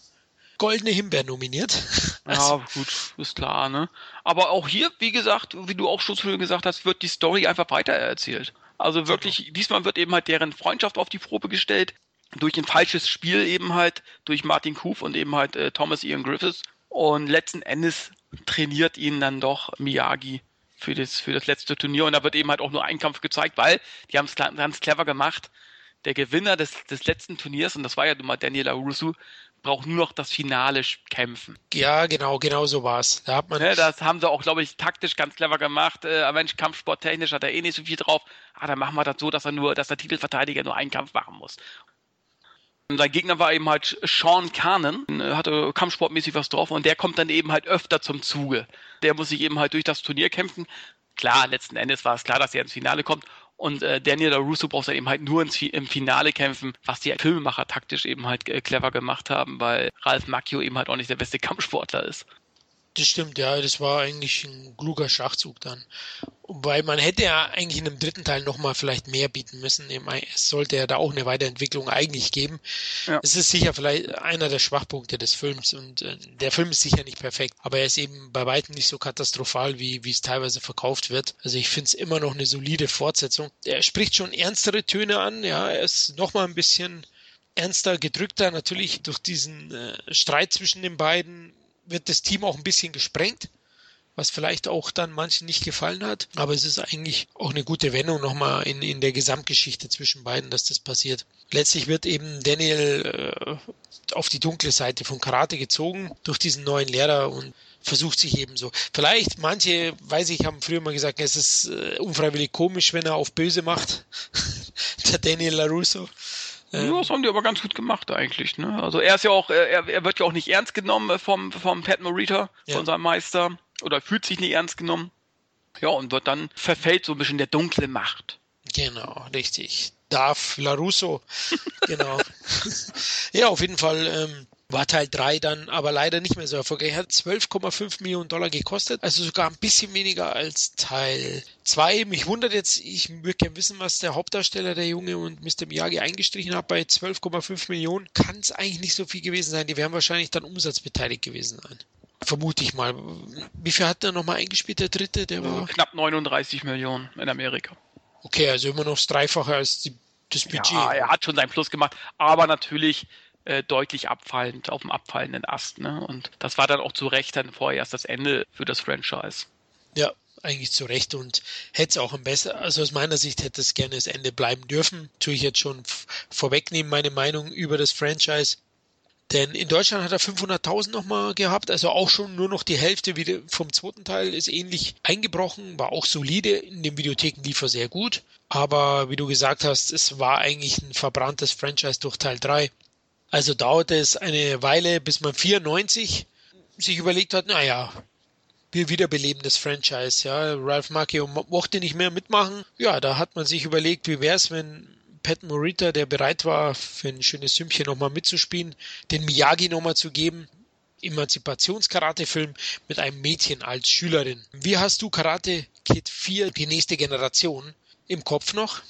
Goldene Himbeer nominiert. Also, ja, gut, ist klar, ne? Aber auch hier, wie gesagt, wie du auch schon gesagt hast, wird die Story einfach weiter erzählt. Also wirklich, genau. diesmal wird eben halt deren Freundschaft auf die Probe gestellt. Durch ein falsches Spiel eben halt, durch Martin Kuf und eben halt äh, Thomas Ian Griffiths. Und letzten Endes trainiert ihn dann doch Miyagi für das, für das letzte Turnier. Und da wird eben halt auch nur ein Kampf gezeigt, weil die haben es ganz clever gemacht. Der Gewinner des, des letzten Turniers, und das war ja nun mal Daniel Rusu, braucht nur noch das Finale kämpfen. Ja, genau, genau so war's. Da hat man ne, das haben sie auch, glaube ich, taktisch ganz clever gemacht. Äh, Mensch, Kampfsporttechnisch hat er eh nicht so viel drauf. Ah, dann machen wir das so, dass er nur, dass der Titelverteidiger nur einen Kampf machen muss. Und sein Gegner war eben halt Sean Carnan, hatte kampfsportmäßig was drauf und der kommt dann eben halt öfter zum Zuge. Der muss sich eben halt durch das Turnier kämpfen. Klar, letzten Endes war es klar, dass er ins Finale kommt. Und äh, Daniel Russo braucht dann eben halt nur ins, im Finale kämpfen, was die Filmemacher taktisch eben halt äh, clever gemacht haben, weil Ralph Macchio eben halt auch nicht der beste Kampfsportler ist. Das stimmt, ja, das war eigentlich ein kluger Schachzug dann. Weil man hätte ja eigentlich in dem dritten Teil nochmal vielleicht mehr bieten müssen. Es sollte ja da auch eine Weiterentwicklung eigentlich geben. Ja. Es ist sicher vielleicht einer der Schwachpunkte des Films und äh, der Film ist sicher nicht perfekt, aber er ist eben bei weitem nicht so katastrophal, wie, wie es teilweise verkauft wird. Also ich finde es immer noch eine solide Fortsetzung. Er spricht schon ernstere Töne an, ja, er ist nochmal ein bisschen ernster, gedrückter, natürlich durch diesen äh, Streit zwischen den beiden wird das Team auch ein bisschen gesprengt, was vielleicht auch dann manchen nicht gefallen hat. Aber es ist eigentlich auch eine gute Wendung nochmal in, in der Gesamtgeschichte zwischen beiden, dass das passiert. Letztlich wird eben Daniel äh, auf die dunkle Seite von Karate gezogen durch diesen neuen Lehrer und versucht sich ebenso. Vielleicht manche, weiß ich, haben früher mal gesagt, es ist äh, unfreiwillig komisch, wenn er auf böse macht. der Daniel LaRusso. Ähm, das haben die aber ganz gut gemacht eigentlich. Ne? Also er ist ja auch, er, er wird ja auch nicht ernst genommen vom, vom Pat Morita, ja. von seinem Meister, oder fühlt sich nicht ernst genommen. Ja, und wird dann verfällt so ein bisschen der dunkle Macht. Genau, richtig. Darf LaRusso. genau. ja, auf jeden Fall ähm, war Teil 3 dann aber leider nicht mehr so erfolgreich. Hat 12,5 Millionen Dollar gekostet, also sogar ein bisschen weniger als Teil 2. Mich wundert jetzt, ich würde gerne wissen, was der Hauptdarsteller, der Junge und Mr. Miyagi eingestrichen hat bei 12,5 Millionen. Kann es eigentlich nicht so viel gewesen sein. Die werden wahrscheinlich dann umsatzbeteiligt gewesen sein. Vermute ich mal. Wie viel hat der nochmal eingespielt, der dritte? Der war knapp 39 Millionen in Amerika. Okay, also immer noch das Dreifache als die, das Budget. Ja, er hat schon seinen Plus gemacht, aber natürlich äh, deutlich abfallend, auf dem abfallenden Ast. Ne? Und das war dann auch zu Recht dann vorerst das Ende für das Franchise. Ja, eigentlich zu Recht und hätte es auch am besten, also aus meiner Sicht hätte es gerne das Ende bleiben dürfen. Tue ich jetzt schon vorwegnehmen, meine Meinung über das Franchise. Denn in Deutschland hat er 500.000 nochmal gehabt, also auch schon nur noch die Hälfte wieder vom zweiten Teil ist ähnlich eingebrochen, war auch solide, in den Videotheken lief er sehr gut. Aber wie du gesagt hast, es war eigentlich ein verbranntes Franchise durch Teil 3. Also dauerte es eine Weile, bis man 94 sich überlegt hat, naja, wir wiederbeleben das Franchise, ja. Ralph Macchio mochte nicht mehr mitmachen. Ja, da hat man sich überlegt, wie wäre es, wenn Pat Morita, der bereit war, für ein schönes Sümmchen nochmal mitzuspielen, den Miyagi nochmal zu geben. Emanzipationskarate-Film mit einem Mädchen als Schülerin. Wie hast du Karate Kid 4, die nächste Generation, im Kopf noch?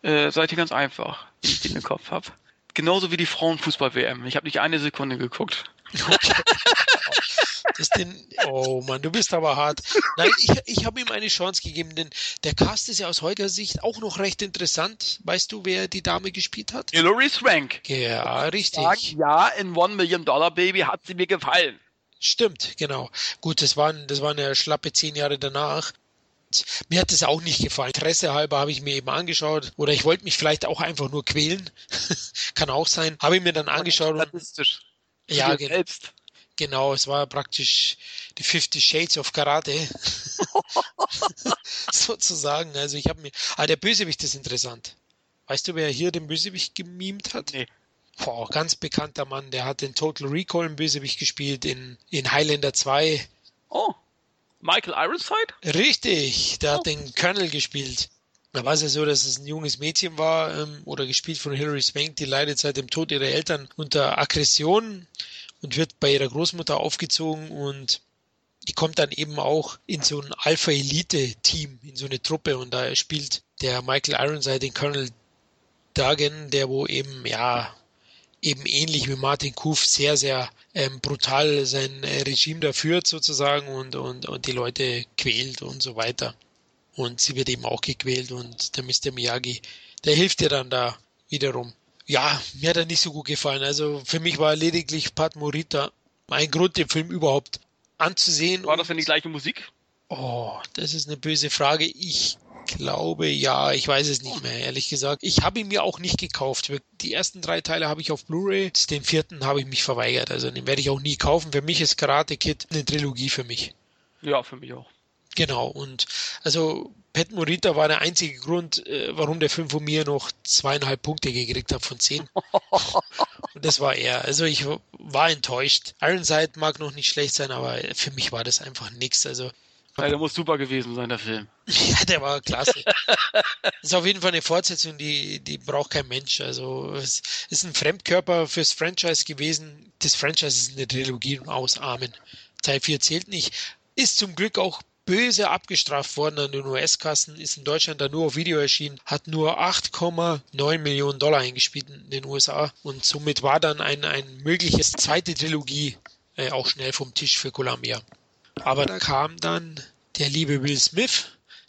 Äh, seid ihr ganz einfach, wie ich den im Kopf habe genauso wie die Frauenfußball-WM. Ich habe nicht eine Sekunde geguckt. Den, oh Mann, du bist aber hart. Nein, ich, ich habe ihm eine Chance gegeben, denn der Cast ist ja aus heutiger Sicht auch noch recht interessant. Weißt du, wer die Dame gespielt hat? Hilary Swank. Ja, richtig. Sagen, ja, in One Million Dollar Baby hat sie mir gefallen. Stimmt, genau. Gut, das waren, das waren ja schlappe zehn Jahre danach. Mir hat es auch nicht gefallen. Interesse halber habe ich mir eben angeschaut. Oder ich wollte mich vielleicht auch einfach nur quälen. Kann auch sein. Habe ich mir dann angeschaut. Statistisch. Ja, gen selbst. Genau, es war praktisch die 50 Shades of Karate. Sozusagen. Also ich habe mir. Ah, der Bösewicht ist interessant. Weißt du, wer hier den Bösewicht gemimt hat? Nee. Boah, ganz bekannter Mann, der hat den Total Recall im Bösewicht gespielt in, in Highlander 2. Oh. Michael Ironside? Richtig, der oh. hat den Colonel gespielt. Da war es ja so, dass es ein junges Mädchen war ähm, oder gespielt von Hilary Swank, die leidet seit dem Tod ihrer Eltern unter Aggression und wird bei ihrer Großmutter aufgezogen und die kommt dann eben auch in so ein Alpha-Elite-Team, in so eine Truppe und da spielt der Michael Ironside den Colonel Dagen, der wo eben, ja, eben ähnlich wie Martin Kuf sehr, sehr ähm, brutal sein äh, Regime da führt sozusagen und, und, und die Leute quält und so weiter. Und sie wird eben auch gequält und der Mr. Miyagi, der hilft ihr dann da wiederum. Ja, mir hat er nicht so gut gefallen. Also für mich war lediglich Pat Morita ein Grund, den Film überhaupt anzusehen. War das denn die gleiche Musik? Oh, das ist eine böse Frage. Ich glaube ja, ich weiß es nicht mehr, ehrlich gesagt. Ich habe ihn mir auch nicht gekauft. Die ersten drei Teile habe ich auf Blu-ray, den vierten habe ich mich verweigert. Also den werde ich auch nie kaufen. Für mich ist Karate Kid eine Trilogie für mich. Ja, für mich auch. Genau, und also Pat Morita war der einzige Grund, äh, warum der Film von mir noch zweieinhalb Punkte gekriegt hat von zehn. und das war er. Also ich war enttäuscht. Ironside mag noch nicht schlecht sein, aber für mich war das einfach nichts. Also der muss super gewesen sein, der Film. Ja, der war klasse. ist auf jeden Fall eine Fortsetzung, die, die braucht kein Mensch. Also es ist ein Fremdkörper fürs Franchise gewesen. Das Franchise ist eine Trilogie aus Amen. Teil 4 zählt nicht. Ist zum Glück auch böse abgestraft worden an den US-Kassen, ist in Deutschland dann nur auf Video erschienen, hat nur 8,9 Millionen Dollar eingespielt in den USA und somit war dann ein, ein mögliches zweite Trilogie äh, auch schnell vom Tisch für Columbia. Aber da kam dann der liebe Will Smith,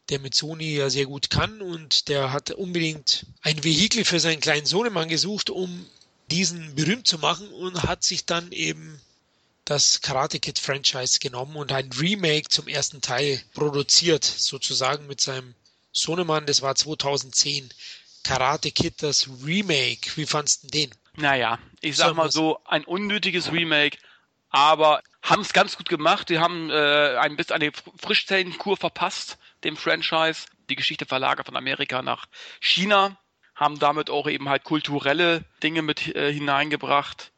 der mit Sony ja sehr gut kann und der hat unbedingt ein Vehikel für seinen kleinen Sohnemann gesucht, um diesen berühmt zu machen und hat sich dann eben das Karate Kid Franchise genommen und ein Remake zum ersten Teil produziert, sozusagen mit seinem Sohnemann, das war 2010. Karate Kid, das Remake. Wie fandst du den? Naja, ich sag mal so, ein unnötiges Remake, aber haben es ganz gut gemacht. Die haben äh, ein bisschen eine Frischzellenkur verpasst, dem Franchise. Die Geschichte verlagert von Amerika nach China, haben damit auch eben halt kulturelle Dinge mit äh, hineingebracht,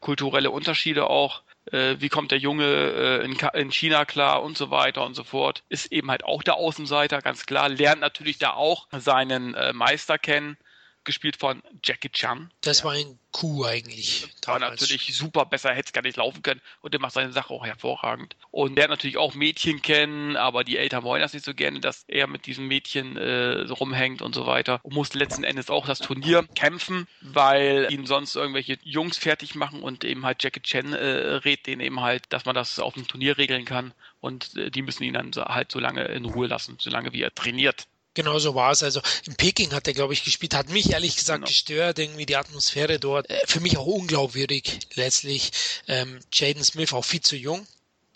kulturelle Unterschiede auch äh, wie kommt der Junge äh, in, in, China klar und so weiter und so fort. Ist eben halt auch der Außenseiter, ganz klar, lernt natürlich da auch seinen äh, Meister kennen, gespielt von Jackie Chan. Das war ein Coup eigentlich. War natürlich super, besser hätte es gar nicht laufen können und der macht seine Sache auch hervorragend. Und der hat natürlich auch Mädchen kennen, aber die Eltern wollen das nicht so gerne, dass er mit diesem Mädchen äh, so rumhängt und so weiter. Und muss letzten Endes auch das Turnier kämpfen, weil ihn sonst irgendwelche Jungs fertig machen und eben halt Jackie Chan äh, rät denen eben halt, dass man das auf dem Turnier regeln kann und äh, die müssen ihn dann halt so lange in Ruhe lassen, solange wie er trainiert. Genau so war es. Also in Peking hat er, glaube ich, gespielt, hat mich ehrlich gesagt genau. gestört, irgendwie die Atmosphäre dort. Äh, für mich auch unglaubwürdig letztlich. Ähm, Jaden Smith auch viel zu jung.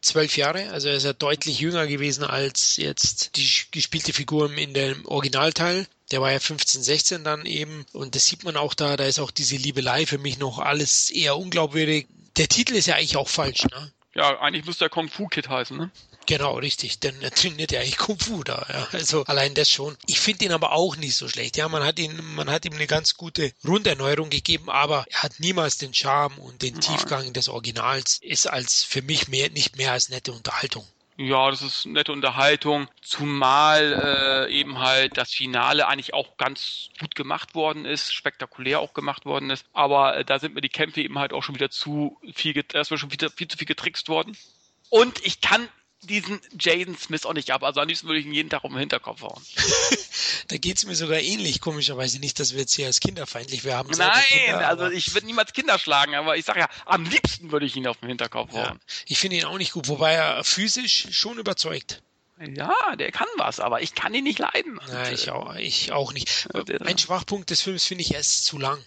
Zwölf Jahre, also er ist ja deutlich jünger gewesen als jetzt die gespielte Figur in dem Originalteil. Der war ja 15, 16 dann eben. Und das sieht man auch da, da ist auch diese Liebelei für mich noch alles eher unglaubwürdig. Der Titel ist ja eigentlich auch falsch, ne? Ja, eigentlich müsste er Kung Fu Kid heißen, ne? Genau, richtig, denn er trainiert ja eigentlich Kung Fu da, ja. Also allein das schon. Ich finde ihn aber auch nicht so schlecht. Ja, man hat ihn, man hat ihm eine ganz gute Runderneuerung gegeben, aber er hat niemals den Charme und den Tiefgang des Originals. Ist als für mich mehr, nicht mehr als nette Unterhaltung. Ja, das ist nette Unterhaltung, zumal äh, eben halt das Finale eigentlich auch ganz gut gemacht worden ist, spektakulär auch gemacht worden ist. Aber äh, da sind mir die Kämpfe eben halt auch schon wieder zu viel, erstmal schon wieder viel zu viel getrickst worden. Und ich kann diesen Jaden Smith auch nicht ab. Also am liebsten würde ich ihn jeden Tag um den Hinterkopf hauen. da geht's mir sogar ähnlich, komischerweise nicht, dass wir jetzt hier als kinderfeindlich wir haben. Nein, Kinder, also ich würde niemals Kinder schlagen, aber ich sage ja, am liebsten würde ich ihn auf den Hinterkopf hauen. Ja, ich finde ihn auch nicht gut, wobei er physisch schon überzeugt. Ja, der kann was, aber ich kann ihn nicht leiden. Nein, ich auch, ich auch nicht. Ein Schwachpunkt des Films finde ich, er ist zu lang.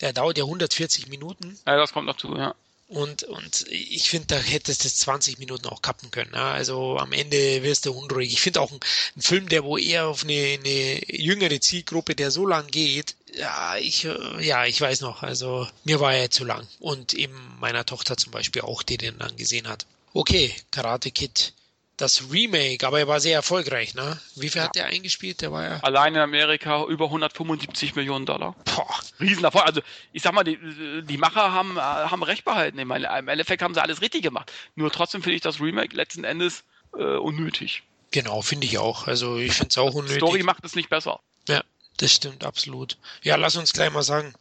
Der dauert ja 140 Minuten. Ja, das kommt noch zu, ja. Und, und ich finde, da hättest du 20 Minuten auch kappen können. Ja? Also am Ende wirst du unruhig. Ich finde auch ein, ein, Film, der wo eher auf eine, eine jüngere Zielgruppe, der so lang geht, ja, ich, ja, ich weiß noch. Also mir war er zu lang. Und eben meiner Tochter zum Beispiel auch, die den dann gesehen hat. Okay, Karate Kid das Remake, aber er war sehr erfolgreich, ne? Wie viel ja. hat der eingespielt? Der war ja allein in Amerika über 175 Millionen Dollar. Boah, Riesenerfolg. Also ich sag mal, die, die Macher haben, haben recht behalten. Im Endeffekt haben sie alles richtig gemacht. Nur trotzdem finde ich das Remake letzten Endes äh, unnötig. Genau, finde ich auch. Also ich finde es auch unnötig. Story macht es nicht besser. Ja, das stimmt absolut. Ja, lass uns gleich mal sagen,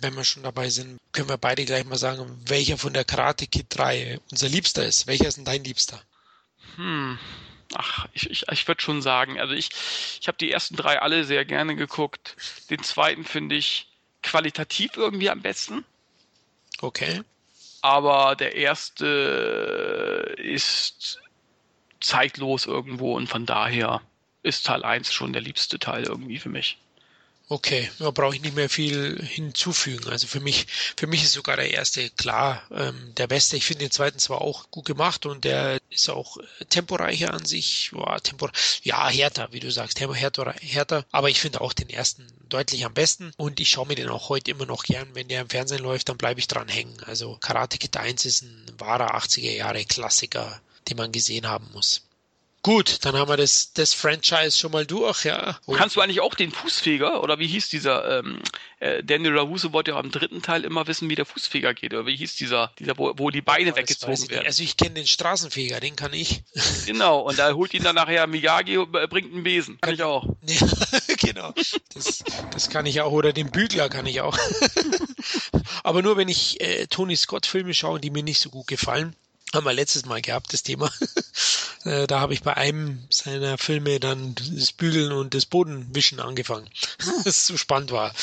wenn wir schon dabei sind, können wir beide gleich mal sagen, welcher von der Karate Kid 3 unser Liebster ist. Welcher ist denn dein Liebster? Hm. Ach, ich, ich, ich würde schon sagen, also ich, ich habe die ersten drei alle sehr gerne geguckt. Den zweiten finde ich qualitativ irgendwie am besten. Okay. Aber der erste ist zeitlos irgendwo und von daher ist Teil 1 schon der liebste Teil irgendwie für mich. Okay, da brauche ich nicht mehr viel hinzufügen. Also für mich, für mich ist sogar der erste klar ähm, der beste. Ich finde den zweiten zwar auch gut gemacht und der ist auch äh, temporeicher an sich. Boah, tempor ja, härter, wie du sagst, härter, härter. Aber ich finde auch den ersten deutlich am besten und ich schaue mir den auch heute immer noch gern. Wenn der im Fernsehen läuft, dann bleibe ich dran hängen. Also Karate Kid 1 ist ein wahrer 80er Jahre Klassiker, den man gesehen haben muss. Gut, dann haben wir das, das Franchise schon mal durch, ja. Und Kannst du eigentlich auch den Fußfeger, oder wie hieß dieser, ähm, äh, Daniel Ravuso wollte ja am dritten Teil immer wissen, wie der Fußfeger geht, oder wie hieß dieser, dieser wo, wo die Beine ja, weggezogen werden. Also ich kenne den Straßenfeger, den kann ich. Genau, und da holt ihn dann nachher Miyagi, äh, bringt einen Besen. Kann ich auch. Ja, genau. Das, das kann ich auch, oder den Bügler kann ich auch. Aber nur wenn ich äh, Tony Scott Filme schaue, die mir nicht so gut gefallen, haben wir letztes Mal gehabt, das Thema. Äh, da habe ich bei einem seiner Filme dann das Bügeln und das Bodenwischen angefangen. das so spannend war.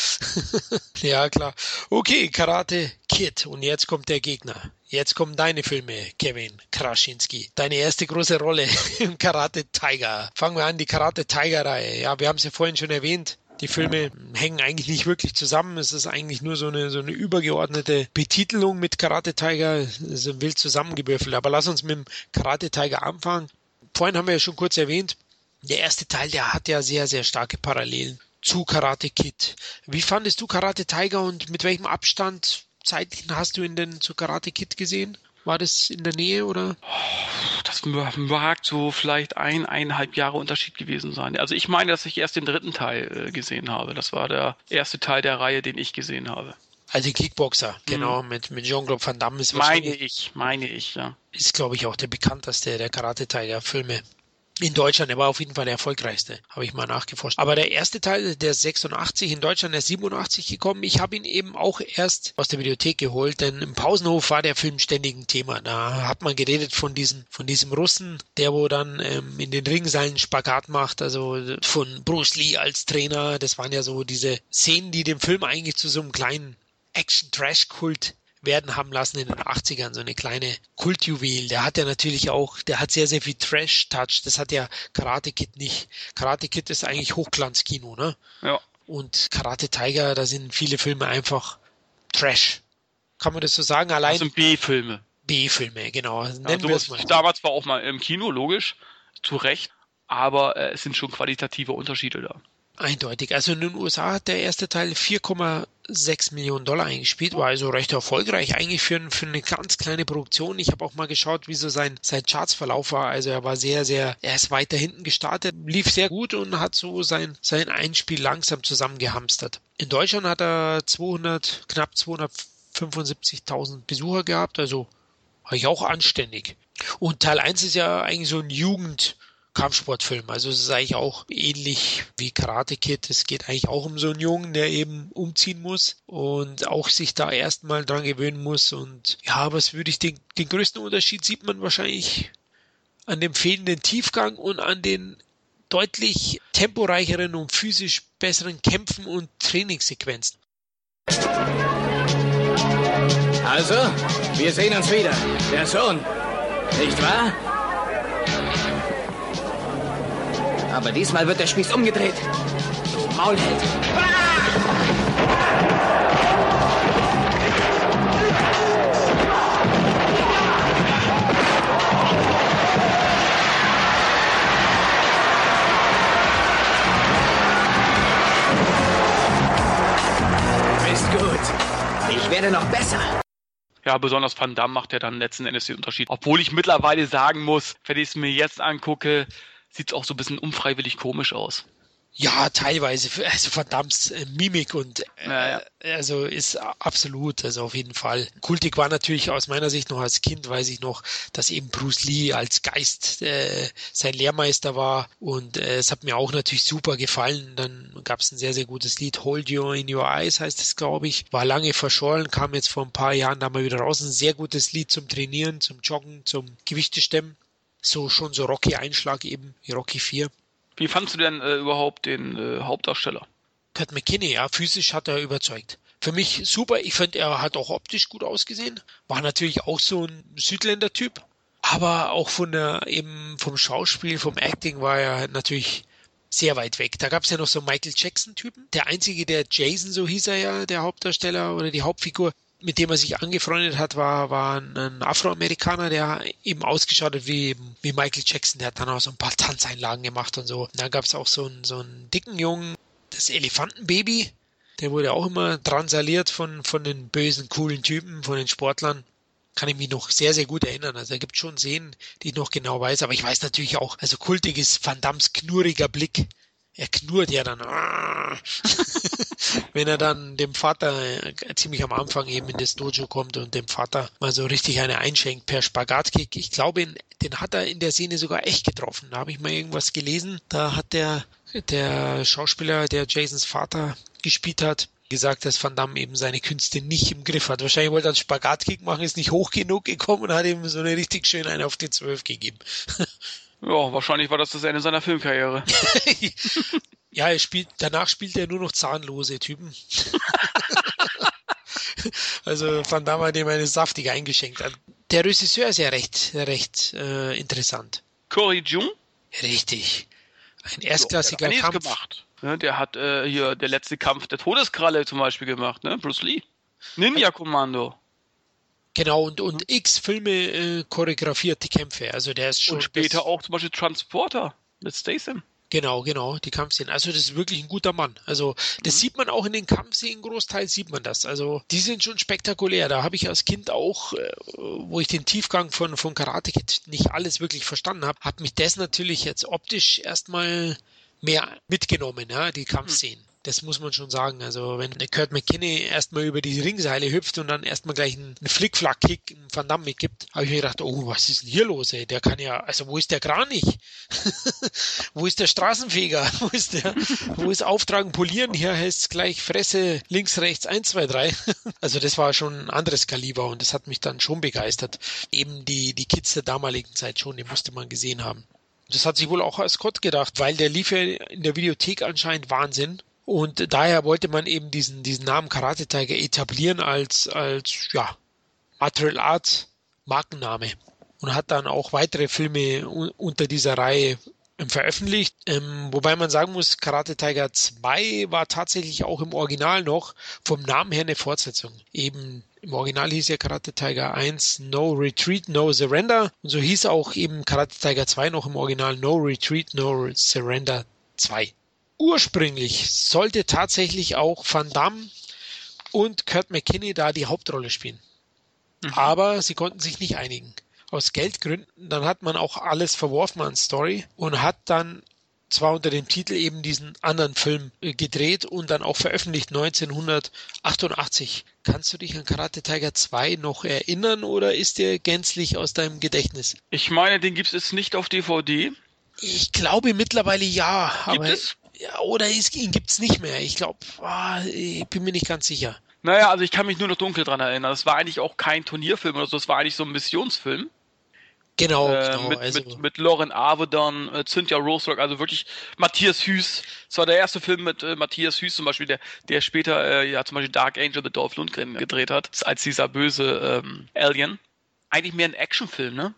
ja, klar. Okay, Karate Kid. Und jetzt kommt der Gegner. Jetzt kommen deine Filme, Kevin Kraschinski. Deine erste große Rolle im Karate Tiger. Fangen wir an, die Karate Tiger Reihe. Ja, wir haben es ja vorhin schon erwähnt. Die Filme hängen eigentlich nicht wirklich zusammen. Es ist eigentlich nur so eine, so eine übergeordnete Betitelung mit Karate Tiger. So wild zusammengewürfelt. Aber lass uns mit dem Karate Tiger anfangen. Vorhin haben wir ja schon kurz erwähnt, der erste Teil, der hat ja sehr, sehr starke Parallelen zu Karate Kid. Wie fandest du Karate Tiger und mit welchem Abstand zeitlichen hast du ihn denn zu Karate Kid gesehen? War das in der Nähe oder? Das mag so vielleicht ein, eineinhalb Jahre Unterschied gewesen sein. Also ich meine, dass ich erst den dritten Teil äh, gesehen habe. Das war der erste Teil der Reihe, den ich gesehen habe. Also Kickboxer, mhm. genau, mit, mit Jean-Claude Van Damme ist Meine ich, meine ich, ja. Ist, glaube ich, auch der bekannteste der Karate-Teil der Filme in Deutschland. Er war auf jeden Fall der erfolgreichste, habe ich mal nachgeforscht. Aber der erste Teil, der 86 in Deutschland, der 87 gekommen. Ich habe ihn eben auch erst aus der Videothek geholt, denn im Pausenhof war der Film ständig ein Thema. Da hat man geredet von diesem, von diesem Russen, der wo dann ähm, in den Ringseilen Spagat macht, also von Bruce Lee als Trainer. Das waren ja so diese Szenen, die den Film eigentlich zu so einem kleinen Action-Trash-Kult werden haben lassen in den 80ern, so eine kleine Kultjuwel. Der hat ja natürlich auch, der hat sehr, sehr viel Trash-Touch. Das hat ja Karate Kid nicht. Karate Kid ist eigentlich Hochglanzkino, ne? Ja. Und Karate Tiger, da sind viele Filme einfach Trash. Kann man das so sagen? Allein. Das sind B-Filme. B-Filme, genau. Nennen ja, wir es mal. Damals war auch mal im Kino, logisch, zu Recht. Aber äh, es sind schon qualitative Unterschiede da. Eindeutig. Also in den USA hat der erste Teil 4,6 Millionen Dollar eingespielt, war also recht erfolgreich eigentlich für, für eine ganz kleine Produktion. Ich habe auch mal geschaut, wie so sein, sein Chartsverlauf war. Also er war sehr, sehr, er ist weiter hinten gestartet, lief sehr gut und hat so sein, sein Einspiel langsam zusammengehamstert. In Deutschland hat er 200, knapp 275.000 Besucher gehabt, also ich auch anständig. Und Teil 1 ist ja eigentlich so ein Jugend, Kampfsportfilm. Also es ist eigentlich auch ähnlich wie Karate Kid. Es geht eigentlich auch um so einen Jungen, der eben umziehen muss und auch sich da erstmal dran gewöhnen muss. Und ja, was würde ich den, den größten Unterschied sieht man wahrscheinlich an dem fehlenden Tiefgang und an den deutlich temporeicheren und physisch besseren Kämpfen und Trainingssequenzen. Also, wir sehen uns wieder. Der Sohn. Nicht wahr? Aber diesmal wird der Spieß umgedreht. Du Maulheld. Bist gut. Ich werde noch besser. Ja, besonders Van Damme macht ja dann letzten Endes den Unterschied. Obwohl ich mittlerweile sagen muss, wenn ich es mir jetzt angucke, sieht es auch so ein bisschen unfreiwillig komisch aus. Ja, teilweise, also verdammt äh, Mimik und äh, ja, ja. also ist absolut, also auf jeden Fall. Kultig war natürlich aus meiner Sicht noch als Kind, weiß ich noch, dass eben Bruce Lee als Geist äh, sein Lehrmeister war und äh, es hat mir auch natürlich super gefallen. Dann gab es ein sehr, sehr gutes Lied, Hold You in Your Eyes heißt es, glaube ich. War lange verschollen, kam jetzt vor ein paar Jahren da mal wieder raus. Ein sehr gutes Lied zum Trainieren, zum Joggen, zum Gewichtestemmen so schon so Rocky-Einschlag eben, wie Rocky 4. Wie fandst du denn äh, überhaupt den äh, Hauptdarsteller? Kurt McKinney, ja, physisch hat er überzeugt. Für mich super, ich finde, er hat auch optisch gut ausgesehen. War natürlich auch so ein Südländer-Typ. Aber auch von der, eben vom Schauspiel, vom Acting war er natürlich sehr weit weg. Da gab es ja noch so Michael Jackson-Typen. Der einzige, der Jason, so hieß er ja, der Hauptdarsteller oder die Hauptfigur, mit dem er sich angefreundet hat, war, war ein Afroamerikaner, der eben ausgeschaut hat wie, wie Michael Jackson. Der hat dann auch so ein paar Tanzeinlagen gemacht und so. Und dann gab es auch so einen, so einen dicken Jungen, das Elefantenbaby. Der wurde auch immer drangsaliert von, von den bösen, coolen Typen, von den Sportlern. Kann ich mich noch sehr, sehr gut erinnern. Also er gibt schon Szenen, die ich noch genau weiß. Aber ich weiß natürlich auch, also kultig ist Van Dams knurriger Blick er knurrt ja dann, wenn er dann dem Vater ziemlich am Anfang eben in das Dojo kommt und dem Vater mal so richtig eine einschenkt per Spagatkick. Ich glaube, den hat er in der Szene sogar echt getroffen. Da habe ich mal irgendwas gelesen. Da hat der, der Schauspieler, der Jasons Vater gespielt hat, gesagt, dass Van Damme eben seine Künste nicht im Griff hat. Wahrscheinlich wollte er einen Spagatkick machen, ist nicht hoch genug gekommen und hat ihm so eine richtig schön eine auf die Zwölf gegeben. Ja, wahrscheinlich war das das Ende seiner Filmkarriere. ja, er spielt, danach spielt er nur noch zahnlose Typen. also Van Damme hat ihm eine saftige eingeschenkt. Der Regisseur ist ja recht, recht äh, interessant. Cory Jung? Richtig. Ein erstklassiger so, Kampf. gemacht. Ja, der hat äh, hier der letzte Kampf der Todeskralle zum Beispiel gemacht, ne? Bruce Lee. Ninja Kommando. Genau, und, und x Filme äh, choreografiert die Kämpfe. Also der ist schon. Und später auch zum Beispiel Transporter mit Statham. Genau, genau, die Kampfszenen. Also das ist wirklich ein guter Mann. Also das mhm. sieht man auch in den Kampfszenen, Großteil sieht man das. Also die sind schon spektakulär. Da habe ich als Kind auch, äh, wo ich den Tiefgang von, von Karate Kid nicht alles wirklich verstanden habe, hat mich das natürlich jetzt optisch erstmal mehr mitgenommen, ja, die Kampfszenen. Das muss man schon sagen. Also wenn Kurt McKinney erstmal über die Ringseile hüpft und dann erstmal gleich einen Flickflack-Kick einen Van Damme mitgibt, habe ich mir gedacht, oh, was ist denn hier los, ey? Der kann ja, also wo ist der Kranich? wo ist der Straßenfeger? wo ist der, wo ist Auftragen polieren? Hier heißt es gleich Fresse links, rechts, eins, zwei, drei. also das war schon ein anderes Kaliber und das hat mich dann schon begeistert. Eben die, die Kids der damaligen Zeit schon, die musste man gesehen haben. Das hat sich wohl auch Scott gedacht, weil der lief ja in der Videothek anscheinend Wahnsinn. Und daher wollte man eben diesen, diesen Namen Karate Tiger etablieren als, als, ja, Material Art Markenname. Und hat dann auch weitere Filme unter dieser Reihe ähm, veröffentlicht. Ähm, wobei man sagen muss, Karate Tiger 2 war tatsächlich auch im Original noch vom Namen her eine Fortsetzung. Eben im Original hieß ja Karate Tiger 1 No Retreat, No Surrender. Und so hieß auch eben Karate Tiger 2 noch im Original No Retreat, No Surrender 2 ursprünglich sollte tatsächlich auch Van Damme und Kurt McKinney da die Hauptrolle spielen. Mhm. Aber sie konnten sich nicht einigen. Aus Geldgründen, dann hat man auch alles verworfen an Story und hat dann zwar unter dem Titel eben diesen anderen Film äh, gedreht und dann auch veröffentlicht 1988. Kannst du dich an Karate Tiger 2 noch erinnern oder ist der gänzlich aus deinem Gedächtnis? Ich meine, den gibt es nicht auf DVD. Ich glaube mittlerweile ja. Gibt aber es? Ja, oder ist, ihn gibt's nicht mehr. Ich glaube, ah, ich bin mir nicht ganz sicher. Naja, also ich kann mich nur noch dunkel dran erinnern. Das war eigentlich auch kein Turnierfilm oder so, das war eigentlich so ein Missionsfilm. Genau, äh, genau. Mit, also. mit, mit Lauren Avedon, äh, Cynthia Roserock, also wirklich Matthias Hüß. Das war der erste Film mit äh, Matthias Hüß zum Beispiel, der, der später äh, ja zum Beispiel Dark Angel mit Dolph Lundgren gedreht hat, als dieser böse ähm, Alien. Eigentlich mehr ein Actionfilm, ne?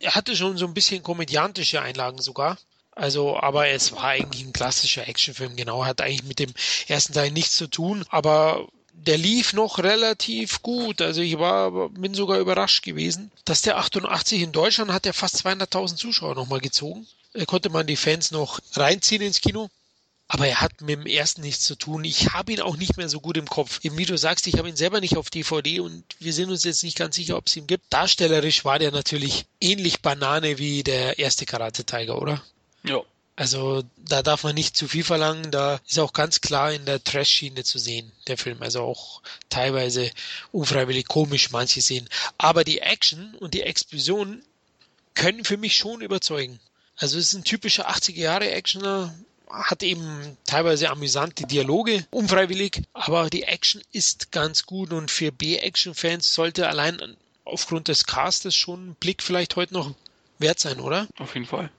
Er hatte schon so ein bisschen komödiantische Einlagen sogar. Also, aber es war eigentlich ein klassischer Actionfilm, genau, hat eigentlich mit dem ersten Teil nichts zu tun, aber der lief noch relativ gut. Also ich war, bin sogar überrascht gewesen, dass der 88 in Deutschland hat ja fast 200.000 Zuschauer nochmal gezogen. Da konnte man die Fans noch reinziehen ins Kino. Aber er hat mit dem ersten nichts zu tun. Ich habe ihn auch nicht mehr so gut im Kopf. Eben wie du sagst, ich habe ihn selber nicht auf DVD und wir sind uns jetzt nicht ganz sicher, ob es ihn gibt. Darstellerisch war der natürlich ähnlich Banane wie der erste Karate Tiger, oder? Ja. Also da darf man nicht zu viel verlangen. Da ist auch ganz klar in der Trash-Schiene zu sehen, der Film. Also auch teilweise unfreiwillig komisch manche sehen. Aber die Action und die Explosionen können für mich schon überzeugen. Also es ist ein typischer 80er Jahre Actioner, hat eben teilweise amüsante Dialoge, unfreiwillig, aber die Action ist ganz gut und für B-Action-Fans sollte allein aufgrund des Castes schon ein Blick vielleicht heute noch wert sein, oder? Auf jeden Fall.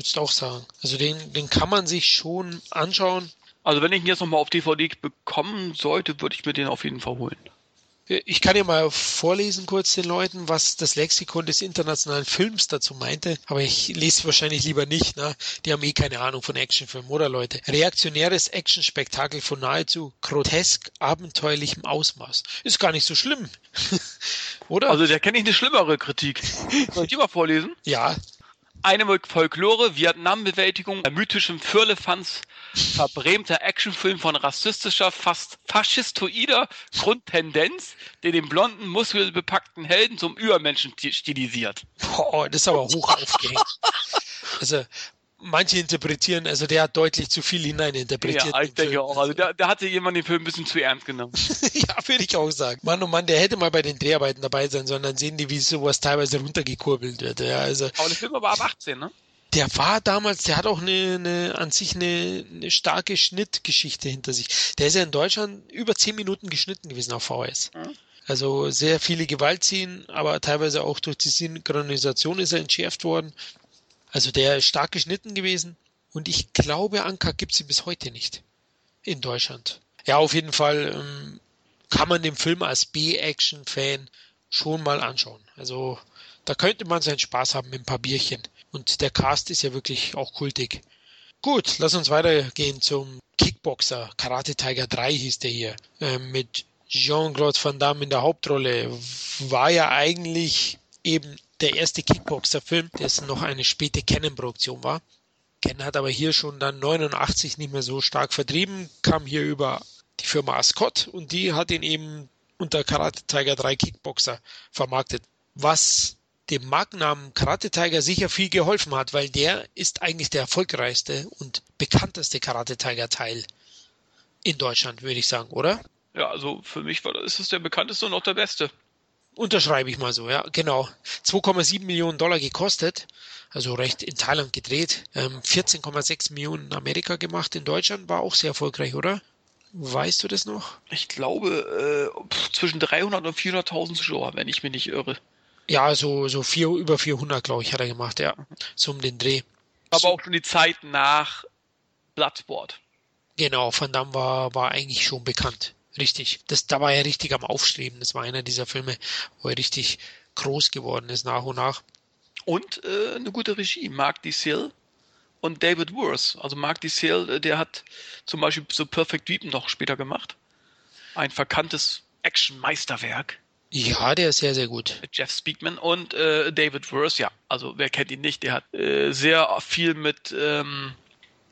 Würdest du auch sagen. Also den, den kann man sich schon anschauen. Also wenn ich ihn jetzt nochmal auf DVD bekommen sollte, würde ich mir den auf jeden Fall holen. Ich kann ja mal vorlesen kurz den Leuten, was das Lexikon des internationalen Films dazu meinte, aber ich lese wahrscheinlich lieber nicht, ne? Die haben eh keine Ahnung von Actionfilmen, oder Leute? Reaktionäres Actionspektakel von nahezu grotesk abenteuerlichem Ausmaß. Ist gar nicht so schlimm. oder? Also der kenne ich eine schlimmere Kritik. Soll ich die mal vorlesen? Ja, eine Folklore, Vietnam-Bewältigung, mythischem Firlefanz, verbrämter Actionfilm von rassistischer, fast faschistoider Grundtendenz, der den blonden, muskelbepackten Helden zum Übermenschen stilisiert. Boah, das ist aber hoch aufgehängt. Also, manche interpretieren, also der hat deutlich zu viel hineininterpretiert. Ja, ich denke Film. auch. Also da, da hatte jemand den Film ein bisschen zu ernst genommen. ja, würde ich auch sagen. Mann, oh Mann, der hätte mal bei den Dreharbeiten dabei sein sollen, dann sehen die, wie sowas teilweise runtergekurbelt wird. Ja, also, Aber der Film war ab 18, ne? der war damals, der hat auch eine, eine an sich eine, eine starke Schnittgeschichte hinter sich. Der ist ja in Deutschland über zehn Minuten geschnitten gewesen auf VHS. Mhm. Also sehr viele Gewaltszenen, aber teilweise auch durch die Synchronisation ist er entschärft worden. Also der ist stark geschnitten gewesen. Und ich glaube, Anka gibt sie bis heute nicht in Deutschland. Ja, auf jeden Fall ähm, kann man den Film als B-Action-Fan schon mal anschauen. Also da könnte man seinen Spaß haben mit ein paar Bierchen. Und der Cast ist ja wirklich auch kultig. Gut, lass uns weitergehen zum Kickboxer. Karate Tiger 3 hieß der hier. Äh, mit Jean-Claude Van Damme in der Hauptrolle war ja eigentlich eben der erste Kickboxer-Film, dessen noch eine späte Canon-Produktion war. Canon hat aber hier schon dann 89 nicht mehr so stark vertrieben, kam hier über die Firma Ascot und die hat ihn eben unter Karate Tiger 3 Kickboxer vermarktet. Was dem Markennamen Karate Tiger sicher viel geholfen hat, weil der ist eigentlich der erfolgreichste und bekannteste Karate Tiger Teil in Deutschland, würde ich sagen, oder? Ja, also für mich war, ist es der bekannteste und auch der beste. Unterschreibe ich mal so, ja, genau. 2,7 Millionen Dollar gekostet, also recht in Thailand gedreht. Ähm, 14,6 Millionen in Amerika gemacht, in Deutschland war auch sehr erfolgreich, oder? Weißt du das noch? Ich glaube, äh, zwischen 300 und 400.000 Zuschauer, wenn ich mich nicht irre. Ja, so, so vier, über 400, glaube ich, hat er gemacht, ja. So um den Dreh. Aber so. auch schon die Zeit nach Bloodsport. Genau, Van Damme war, war eigentlich schon bekannt. Richtig. Das, da war er richtig am Aufstreben. Das war einer dieser Filme, wo er richtig groß geworden ist nach und nach. Und äh, eine gute Regie. Mark DeSille und David Worth. Also Mark DeSille, äh, der hat zum Beispiel so Perfect Weapon noch später gemacht. Ein verkanntes Action-Meisterwerk. Ja, der ist sehr, sehr gut. Mit Jeff Speakman und äh, David Worth, ja. Also wer kennt ihn nicht? Der hat äh, sehr viel mit ähm,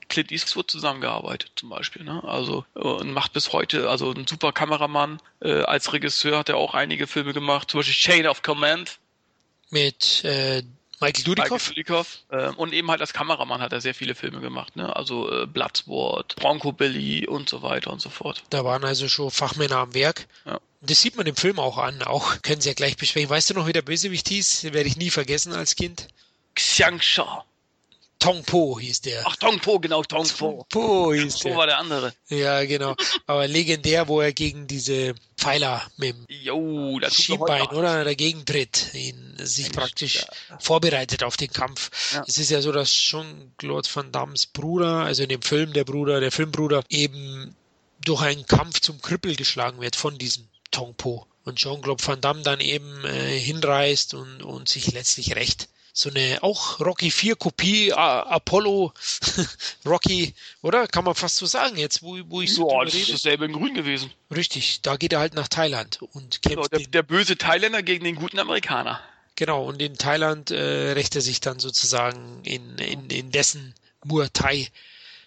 Clint Eastwood zusammengearbeitet, zum Beispiel. Ne? Also äh, und macht bis heute, also ein super Kameramann. Äh, als Regisseur hat er auch einige Filme gemacht, zum Beispiel Chain of Command. Mit äh, Michael Dudikoff. Michael Dudikoff. Äh, und eben halt als Kameramann hat er sehr viele Filme gemacht. Ne? Also äh, Bloodsport, Bronco Billy und so weiter und so fort. Da waren also schon Fachmänner am Werk. Ja. Das sieht man im Film auch an. Auch können sie ja gleich besprechen. Weißt du noch, wie der Bösewicht hieß? Den werde ich nie vergessen als Kind. Xiang Sha. Tong Po hieß der. Ach, Tong Po, genau, Tong Po. Hieß Tong der. war der andere. Ja, genau. Aber legendär, wo er gegen diese Pfeiler mit dem jo, Schienbein oder dagegen tritt, ihn sich praktisch ja. vorbereitet auf den Kampf. Ja. Es ist ja so, dass schon Claude Van Dammes Bruder, also in dem Film der Bruder, der Filmbruder, eben durch einen Kampf zum Krüppel geschlagen wird von diesem Tong Po. Und Jean-Claude Van Damme dann eben äh, hinreißt und, und sich letztlich rächt so eine auch Rocky 4 Kopie, Apollo Rocky, oder? Kann man fast so sagen jetzt, wo, wo ich so ja, das ist dasselbe in Grün gewesen. Richtig, da geht er halt nach Thailand und kämpft. Genau, der, der böse Thailänder gegen den guten Amerikaner. Genau, und in Thailand äh, rächt er sich dann sozusagen in, in, in dessen Muay Thai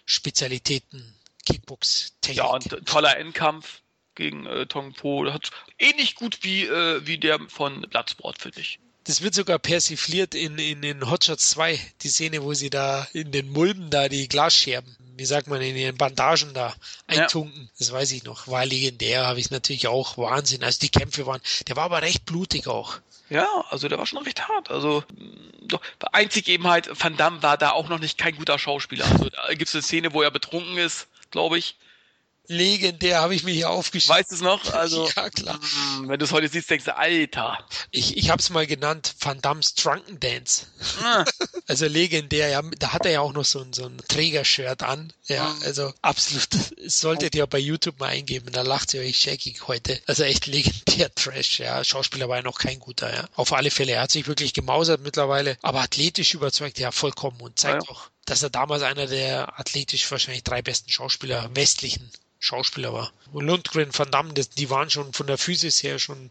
Spezialitäten, Kickbox-Technik. Ja, und toller Endkampf gegen äh, Tong Po. Hat ähnlich gut wie, äh, wie der von Bloodsport, finde ich. Das wird sogar persifliert in, in, in Hotshots 2, die Szene, wo sie da in den Mulden da die Glasscherben, wie sagt man, in ihren Bandagen da eintunken. Ja. Das weiß ich noch. War legendär, habe ich natürlich auch. Wahnsinn. Also die Kämpfe waren, der war aber recht blutig auch. Ja, also der war schon recht hart. Also doch, einzig eben halt, Van Damme war da auch noch nicht kein guter Schauspieler. Also da gibt es eine Szene, wo er betrunken ist, glaube ich legendär, habe ich mir hier aufgeschrieben. Weißt du es noch? Also, ja, klar. Hm, wenn du es heute siehst, denkst du, Alter. Ich, ich habe es mal genannt, Van Damme's Drunken Dance. Ah. Also legendär, ja, da hat er ja auch noch so ein, so ein Trägershirt an. Ja, ah. also absolut. Das solltet ihr bei YouTube mal eingeben, da lacht ihr euch scheckig heute. Also echt legendär Trash, ja. Schauspieler war ja noch kein guter, ja. Auf alle Fälle, er hat sich wirklich gemausert mittlerweile, aber athletisch überzeugt, ja, vollkommen und zeigt ja. auch, dass er damals einer der athletisch wahrscheinlich drei besten Schauspieler westlichen Schauspieler war. Und Lundgren, Van Damme, das, die waren schon von der Physis her schon.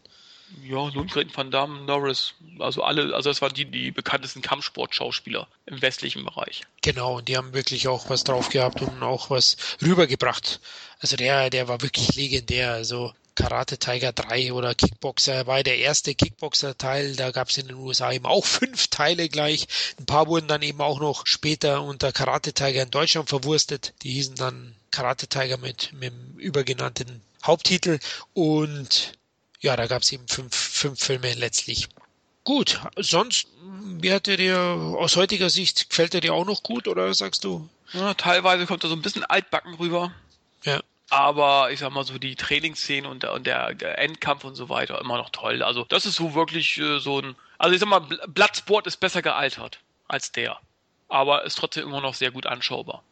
Ja, Lundgren, Van Damme, Norris, also alle, also das waren die, die bekanntesten Kampfsportschauspieler im westlichen Bereich. Genau, und die haben wirklich auch was drauf gehabt und auch was rübergebracht. Also der, der war wirklich legendär. Also Karate Tiger 3 oder Kickboxer war der erste Kickboxer-Teil. Da gab es in den USA eben auch fünf Teile gleich. Ein paar wurden dann eben auch noch später unter Karate Tiger in Deutschland verwurstet. Die hießen dann Karate Tiger mit, mit dem übergenannten Haupttitel. Und ja, da gab es eben fünf, fünf Filme letztlich. Gut, sonst, wie hat er dir aus heutiger Sicht, gefällt er dir auch noch gut oder sagst du? Ja, teilweise kommt er so ein bisschen altbacken rüber. Ja. Aber ich sag mal so, die Trainingsszenen und, der, und der, Endkampf und so weiter immer noch toll. Also, das ist so wirklich äh, so ein. Also, ich sag mal, Bloodsport ist besser gealtert als der. Aber ist trotzdem immer noch sehr gut anschaubar.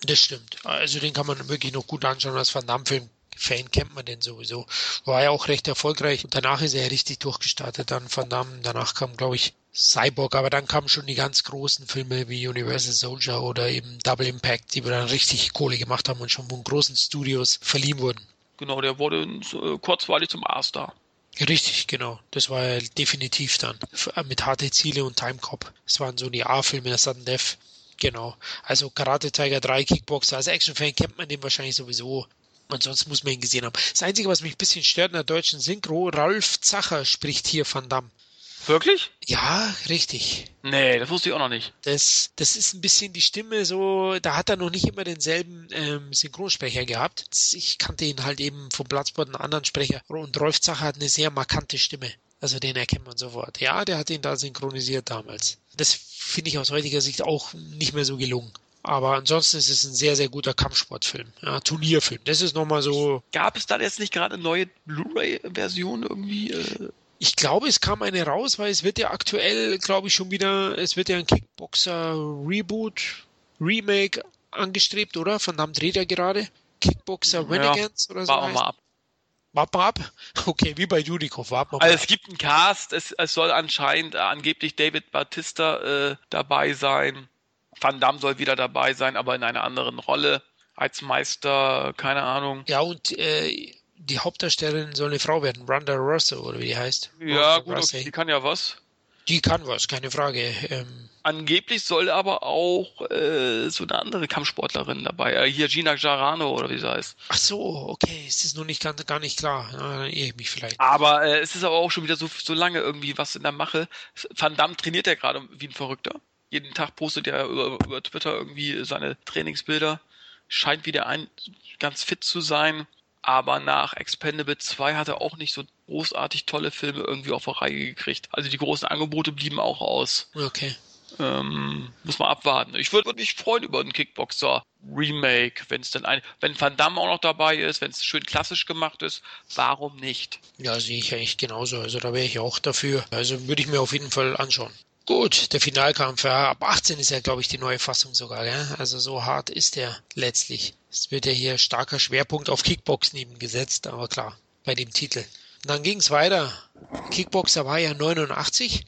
Das stimmt. Also, den kann man wirklich noch gut anschauen als Van Damme-Film. Fan kennt man den sowieso. War ja auch recht erfolgreich. Und danach ist er richtig durchgestartet. Dann Van Damme, danach kam, glaube ich, Cyborg, aber dann kamen schon die ganz großen Filme wie Universal Soldier oder eben Double Impact, die dann richtig Kohle gemacht haben und schon von großen Studios verliehen wurden. Genau, der wurde äh, kurzweilig zum A-Star. Richtig, genau. Das war ja definitiv dann äh, mit harte Ziele und Time Cop. Das waren so die A-Filme, der Sudden Death. Genau. Also Karate Tiger 3, Kickboxer. Als Actionfan kennt man den wahrscheinlich sowieso. Und sonst muss man ihn gesehen haben. Das Einzige, was mich ein bisschen stört in der deutschen Synchro, Ralf Zacher spricht hier Van Damme. Wirklich? Ja, richtig. Nee, das wusste ich auch noch nicht. Das, das ist ein bisschen die Stimme so, da hat er noch nicht immer denselben ähm, Synchronsprecher gehabt. Ich kannte ihn halt eben vom Platzbord einen anderen Sprecher. Und Rolf Zacher hat eine sehr markante Stimme. Also den erkennt man sofort. Ja, der hat ihn da synchronisiert damals. Das finde ich aus heutiger Sicht auch nicht mehr so gelungen. Aber ansonsten ist es ein sehr, sehr guter Kampfsportfilm. Ja, Turnierfilm. Das ist nochmal so. Gab es da jetzt nicht gerade eine neue Blu-ray-Version irgendwie? Äh? Ich glaube, es kam eine raus, weil es wird ja aktuell, glaube ich, schon wieder, es wird ja ein Kickboxer-Reboot, Remake angestrebt, oder? Von Damme dreht er gerade. Kickboxer Renegades ja, oder so. Warten wir mal ab. Warten wir ab? Okay, wie bei Judikov, warten wir mal. Also es gibt einen Cast, es, es soll anscheinend äh, angeblich David Batista äh, dabei sein. Van Damme soll wieder dabei sein, aber in einer anderen Rolle als Meister, keine Ahnung. Ja, und äh, die Hauptdarstellerin soll eine Frau werden, Ronda Rosso oder wie die heißt. Ja, gut, okay, die kann ja was. Die kann was, keine Frage. Ähm, Angeblich soll aber auch äh, so eine andere Kampfsportlerin dabei, äh, hier Gina Jarano oder wie sie heißt. Ach so, okay, es ist noch nicht ganz, gar nicht klar. Irre ich mich vielleicht. Aber äh, es ist aber auch schon wieder so, so lange irgendwie was in der Mache. Van Damme trainiert ja gerade wie ein Verrückter. Jeden Tag postet er über, über Twitter irgendwie seine Trainingsbilder. Scheint wieder ein, ganz fit zu sein aber nach Expendable 2 hat er auch nicht so großartig tolle Filme irgendwie auf der Reihe gekriegt. Also die großen Angebote blieben auch aus. Okay. Ähm, muss man abwarten. Ich würde mich freuen über einen Kickboxer Remake, wenn es denn ein, wenn Van Damme auch noch dabei ist, wenn es schön klassisch gemacht ist, warum nicht? Ja, sehe ich eigentlich genauso. Also da wäre ich auch dafür. Also würde ich mir auf jeden Fall anschauen. Gut, der Finalkampf, ja, ab 18 ist ja, glaube ich, die neue Fassung sogar, ja. Also so hart ist der letztlich. Es wird ja hier starker Schwerpunkt auf Kickboxen eben gesetzt, aber klar, bei dem Titel. Und dann ging es weiter. Kickboxer war ja 89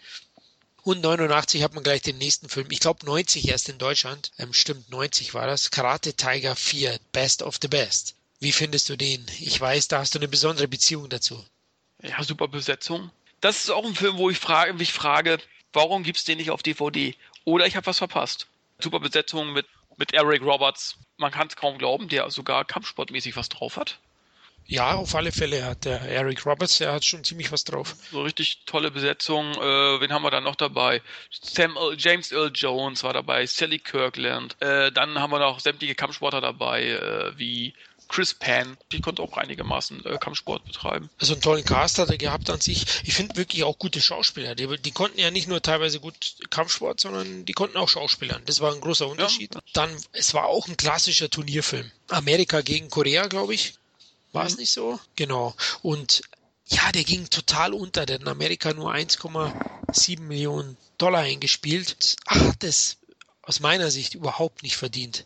und 89 hat man gleich den nächsten Film. Ich glaube 90 erst in Deutschland. Ähm, stimmt, 90 war das. Karate Tiger 4, Best of the Best. Wie findest du den? Ich weiß, da hast du eine besondere Beziehung dazu. Ja, super Besetzung. Das ist auch ein Film, wo ich frage, mich frage, warum gibt es den nicht auf DVD? Oder ich habe was verpasst. Super Besetzung mit, mit Eric Roberts. Man kann es kaum glauben, der sogar kampfsportmäßig was drauf hat. Ja, auf alle Fälle hat der Eric Roberts, der hat schon ziemlich was drauf. So richtig tolle Besetzung. Äh, wen haben wir da noch dabei? Sam, James Earl Jones war dabei, Sally Kirkland. Äh, dann haben wir noch sämtliche Kampfsportler dabei, äh, wie Chris Pan, die konnte auch einigermaßen äh, Kampfsport betreiben. Also einen tollen Cast hat er gehabt an sich. Ich finde wirklich auch gute Schauspieler. Die, die, konnten ja nicht nur teilweise gut Kampfsport, sondern die konnten auch Schauspielern. Das war ein großer Unterschied. Ja. Dann, es war auch ein klassischer Turnierfilm. Amerika gegen Korea, glaube ich. War mhm. es nicht so? Genau. Und ja, der ging total unter. Der hat in Amerika nur 1,7 Millionen Dollar eingespielt. Hat es aus meiner Sicht überhaupt nicht verdient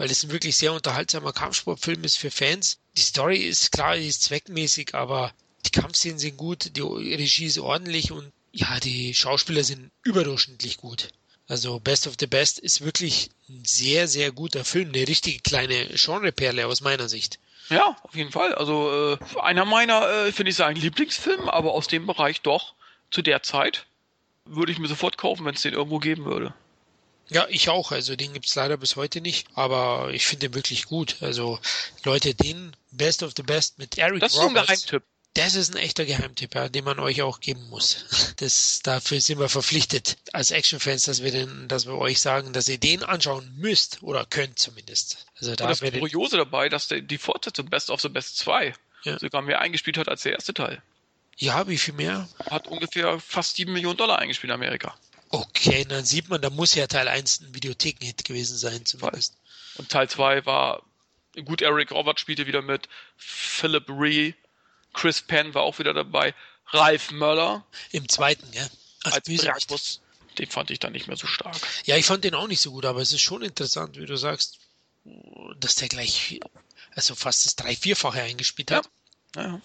weil es ein wirklich sehr unterhaltsamer Kampfsportfilm ist für Fans. Die Story ist klar, die ist zweckmäßig, aber die Kampfszenen sind gut, die Regie ist ordentlich und ja, die Schauspieler sind überdurchschnittlich gut. Also Best of the Best ist wirklich ein sehr, sehr guter Film, eine richtige kleine Genreperle aus meiner Sicht. Ja, auf jeden Fall. Also äh, einer meiner, äh, finde ich, sagen Lieblingsfilm, aber aus dem Bereich doch zu der Zeit würde ich mir sofort kaufen, wenn es den irgendwo geben würde. Ja, ich auch. Also den gibt's leider bis heute nicht, aber ich finde ihn wirklich gut. Also Leute, den Best of the Best mit Eric Das ist Roberts, ein Geheimtipp. Das ist ein echter Geheimtipp, ja, den man euch auch geben muss. Das, dafür sind wir verpflichtet als Actionfans, dass wir den, dass wir euch sagen, dass ihr den anschauen müsst oder könnt zumindest. Also da das Kuriose dabei, dass der, die Fortsetzung Best of the Best 2 ja. sogar mehr eingespielt hat als der erste Teil. Ja, wie viel mehr? Hat ungefähr fast 7 Millionen Dollar eingespielt in Amerika. Okay, dann sieht man, da muss ja Teil 1 ein Videotheken-Hit gewesen sein, zumindest. Und Teil 2 war, gut, Eric Robert spielte wieder mit, Philip Ree, Chris Penn war auch wieder dabei, Ralph Möller. Im zweiten, ja. Als, als Bösewicht. Den fand ich dann nicht mehr so stark. Ja, ich fand den auch nicht so gut, aber es ist schon interessant, wie du sagst, dass der gleich, also fast das drei-, vierfache eingespielt hat. Ja. Ja.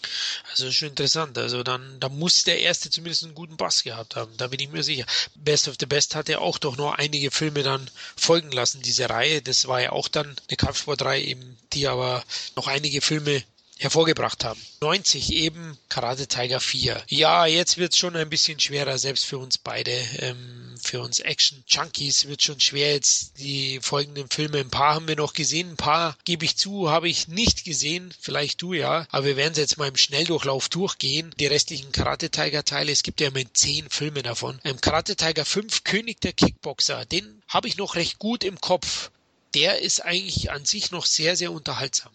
Also schon interessant. Also dann, da muss der erste zumindest einen guten Bass gehabt haben. Da bin ich mir sicher. Best of the Best hat ja auch doch noch einige Filme dann folgen lassen, diese Reihe. Das war ja auch dann eine Kampfsportreihe eben, die aber noch einige Filme hervorgebracht haben. 90 eben Karate Tiger 4. Ja, jetzt wird es schon ein bisschen schwerer, selbst für uns beide. Ähm, für uns Action-Junkies wird schon schwer jetzt die folgenden Filme. Ein paar haben wir noch gesehen, ein paar, gebe ich zu, habe ich nicht gesehen. Vielleicht du ja, aber wir werden sie jetzt mal im Schnelldurchlauf durchgehen. Die restlichen Karate Tiger Teile, es gibt ja immerhin zehn Filme davon. Ähm, Karate Tiger 5, König der Kickboxer, den habe ich noch recht gut im Kopf. Der ist eigentlich an sich noch sehr, sehr unterhaltsam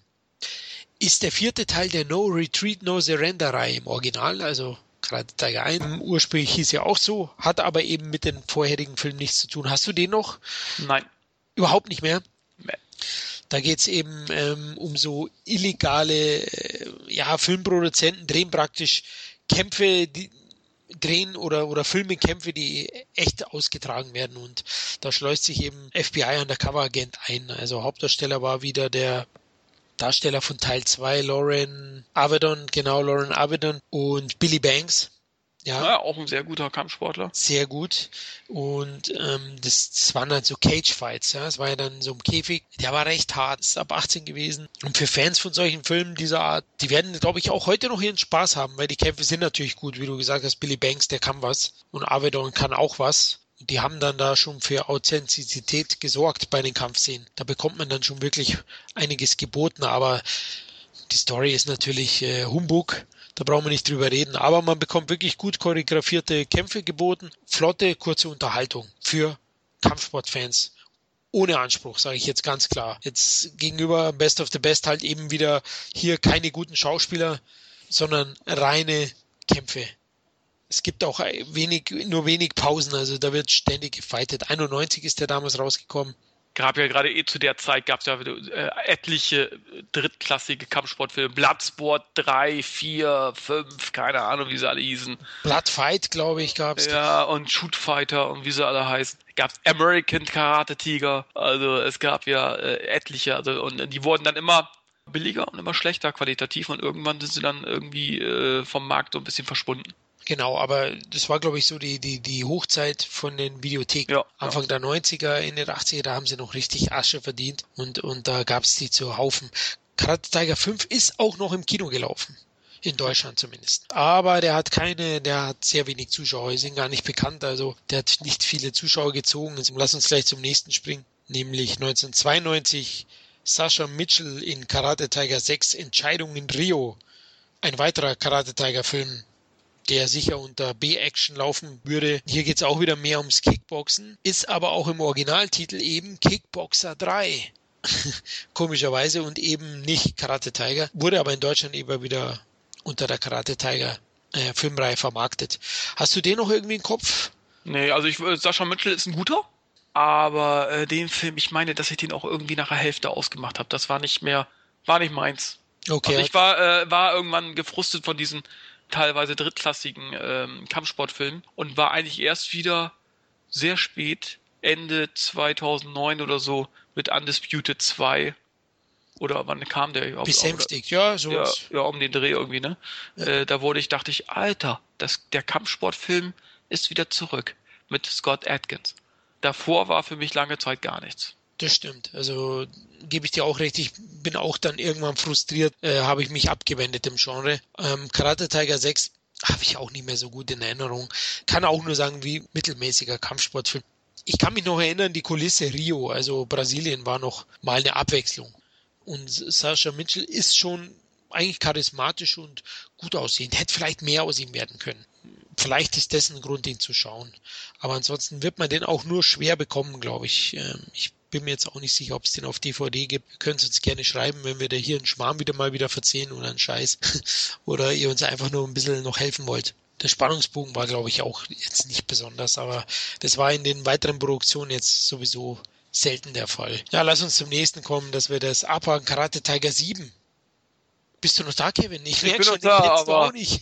ist der vierte Teil der No Retreat, No Surrender Reihe im Original, also gerade Tiger 1. Ursprünglich hieß ja auch so, hat aber eben mit den vorherigen Filmen nichts zu tun. Hast du den noch? Nein. Überhaupt nicht mehr? Nee. Da geht's eben ähm, um so illegale, äh, ja, Filmproduzenten drehen praktisch Kämpfe, die drehen oder, oder Filmekämpfe, die echt ausgetragen werden und da schleust sich eben FBI Undercover Agent ein. Also Hauptdarsteller war wieder der Darsteller von Teil 2, Lauren Avedon, genau, Lauren Avedon und Billy Banks. Ja, ja, auch ein sehr guter Kampfsportler. Sehr gut. Und ähm, das, das waren dann so Cage-Fights, ja. Es war ja dann so im Käfig. Der war recht hart, ist ab 18 gewesen. Und für Fans von solchen Filmen dieser Art, die werden, glaube ich, auch heute noch ihren Spaß haben, weil die Kämpfe sind natürlich gut, wie du gesagt hast, Billy Banks, der kann was. Und Avedon kann auch was die haben dann da schon für Authentizität gesorgt bei den Kampfszenen. Da bekommt man dann schon wirklich einiges geboten, aber die Story ist natürlich äh, Humbug. Da brauchen wir nicht drüber reden. Aber man bekommt wirklich gut choreografierte Kämpfe geboten. Flotte, kurze Unterhaltung für Kampfsportfans. Ohne Anspruch, sage ich jetzt ganz klar. Jetzt gegenüber Best of the Best halt eben wieder hier keine guten Schauspieler, sondern reine Kämpfe es gibt auch wenig, nur wenig Pausen, also da wird ständig gefightet. 91 ist der damals rausgekommen. Gab ja gerade eh zu der Zeit gab es ja äh, etliche drittklassige Kampfsportfilme. Bloodsport 3, 4, 5, keine Ahnung, wie sie alle hießen. Bloodfight, glaube ich, gab es. Ja, und Shootfighter und wie sie alle heißen. Gab es American Karate Tiger. Also es gab ja äh, etliche. Also, und die wurden dann immer billiger und immer schlechter qualitativ und irgendwann sind sie dann irgendwie äh, vom Markt so ein bisschen verschwunden. Genau, aber das war, glaube ich, so die, die, die Hochzeit von den Videotheken. Ja, Anfang ja. der 90er, Ende der 80er, da haben sie noch richtig Asche verdient und, und da gab es die zu Haufen. Karate Tiger 5 ist auch noch im Kino gelaufen. In Deutschland zumindest. Aber der hat keine, der hat sehr wenig Zuschauer, sind gar nicht bekannt, also der hat nicht viele Zuschauer gezogen. Jetzt lass uns gleich zum nächsten springen, nämlich 1992 Sascha Mitchell in Karate Tiger 6 Entscheidung in Rio. Ein weiterer Karate Tiger Film der sicher unter B-Action laufen würde. Hier geht es auch wieder mehr ums Kickboxen, ist aber auch im Originaltitel eben Kickboxer 3. Komischerweise und eben nicht Karate Tiger, wurde aber in Deutschland eben wieder unter der Karate Tiger äh, Filmreihe vermarktet. Hast du den noch irgendwie im Kopf? Nee, also ich, äh, Sascha Mitchell ist ein guter, aber äh, den Film, ich meine, dass ich den auch irgendwie nach der Hälfte ausgemacht habe. Das war nicht mehr, war nicht meins. Okay. Also ich war, äh, war irgendwann gefrustet von diesen teilweise drittklassigen ähm, Kampfsportfilmen und war eigentlich erst wieder sehr spät, Ende 2009 oder so, mit Undisputed 2 oder wann kam der überhaupt? Besänftigt, ja, so. Ja, ja, um den Dreh irgendwie, ne? Ja. Äh, da wurde ich, dachte ich, Alter, das, der Kampfsportfilm ist wieder zurück mit Scott Atkins. Davor war für mich lange Zeit gar nichts. Das stimmt. Also gebe ich dir auch recht. Ich bin auch dann irgendwann frustriert, äh, habe ich mich abgewendet im Genre. Ähm, Karate Tiger 6 habe ich auch nicht mehr so gut in Erinnerung. Kann auch nur sagen, wie mittelmäßiger Kampfsportfilm. Ich kann mich noch erinnern, die Kulisse Rio, also Brasilien, war noch mal eine Abwechslung. Und Sascha Mitchell ist schon eigentlich charismatisch und gut aussehend. Hätte vielleicht mehr aus ihm werden können. Vielleicht ist das ein Grund, ihn zu schauen. Aber ansonsten wird man den auch nur schwer bekommen, glaube ich. Ähm, ich bin mir jetzt auch nicht sicher, ob es den auf DVD gibt. Ihr könnt uns gerne schreiben, wenn wir da hier einen Schmarrn wieder mal wieder verzehn oder einen Scheiß. oder ihr uns einfach nur ein bisschen noch helfen wollt. Der Spannungsbogen war, glaube ich, auch jetzt nicht besonders, aber das war in den weiteren Produktionen jetzt sowieso selten der Fall. Ja, lass uns zum nächsten kommen, dass wir das abhaken. Karate Tiger 7. Bist du noch da, Kevin? Ich, ich bin schon, noch da, aber auch nicht.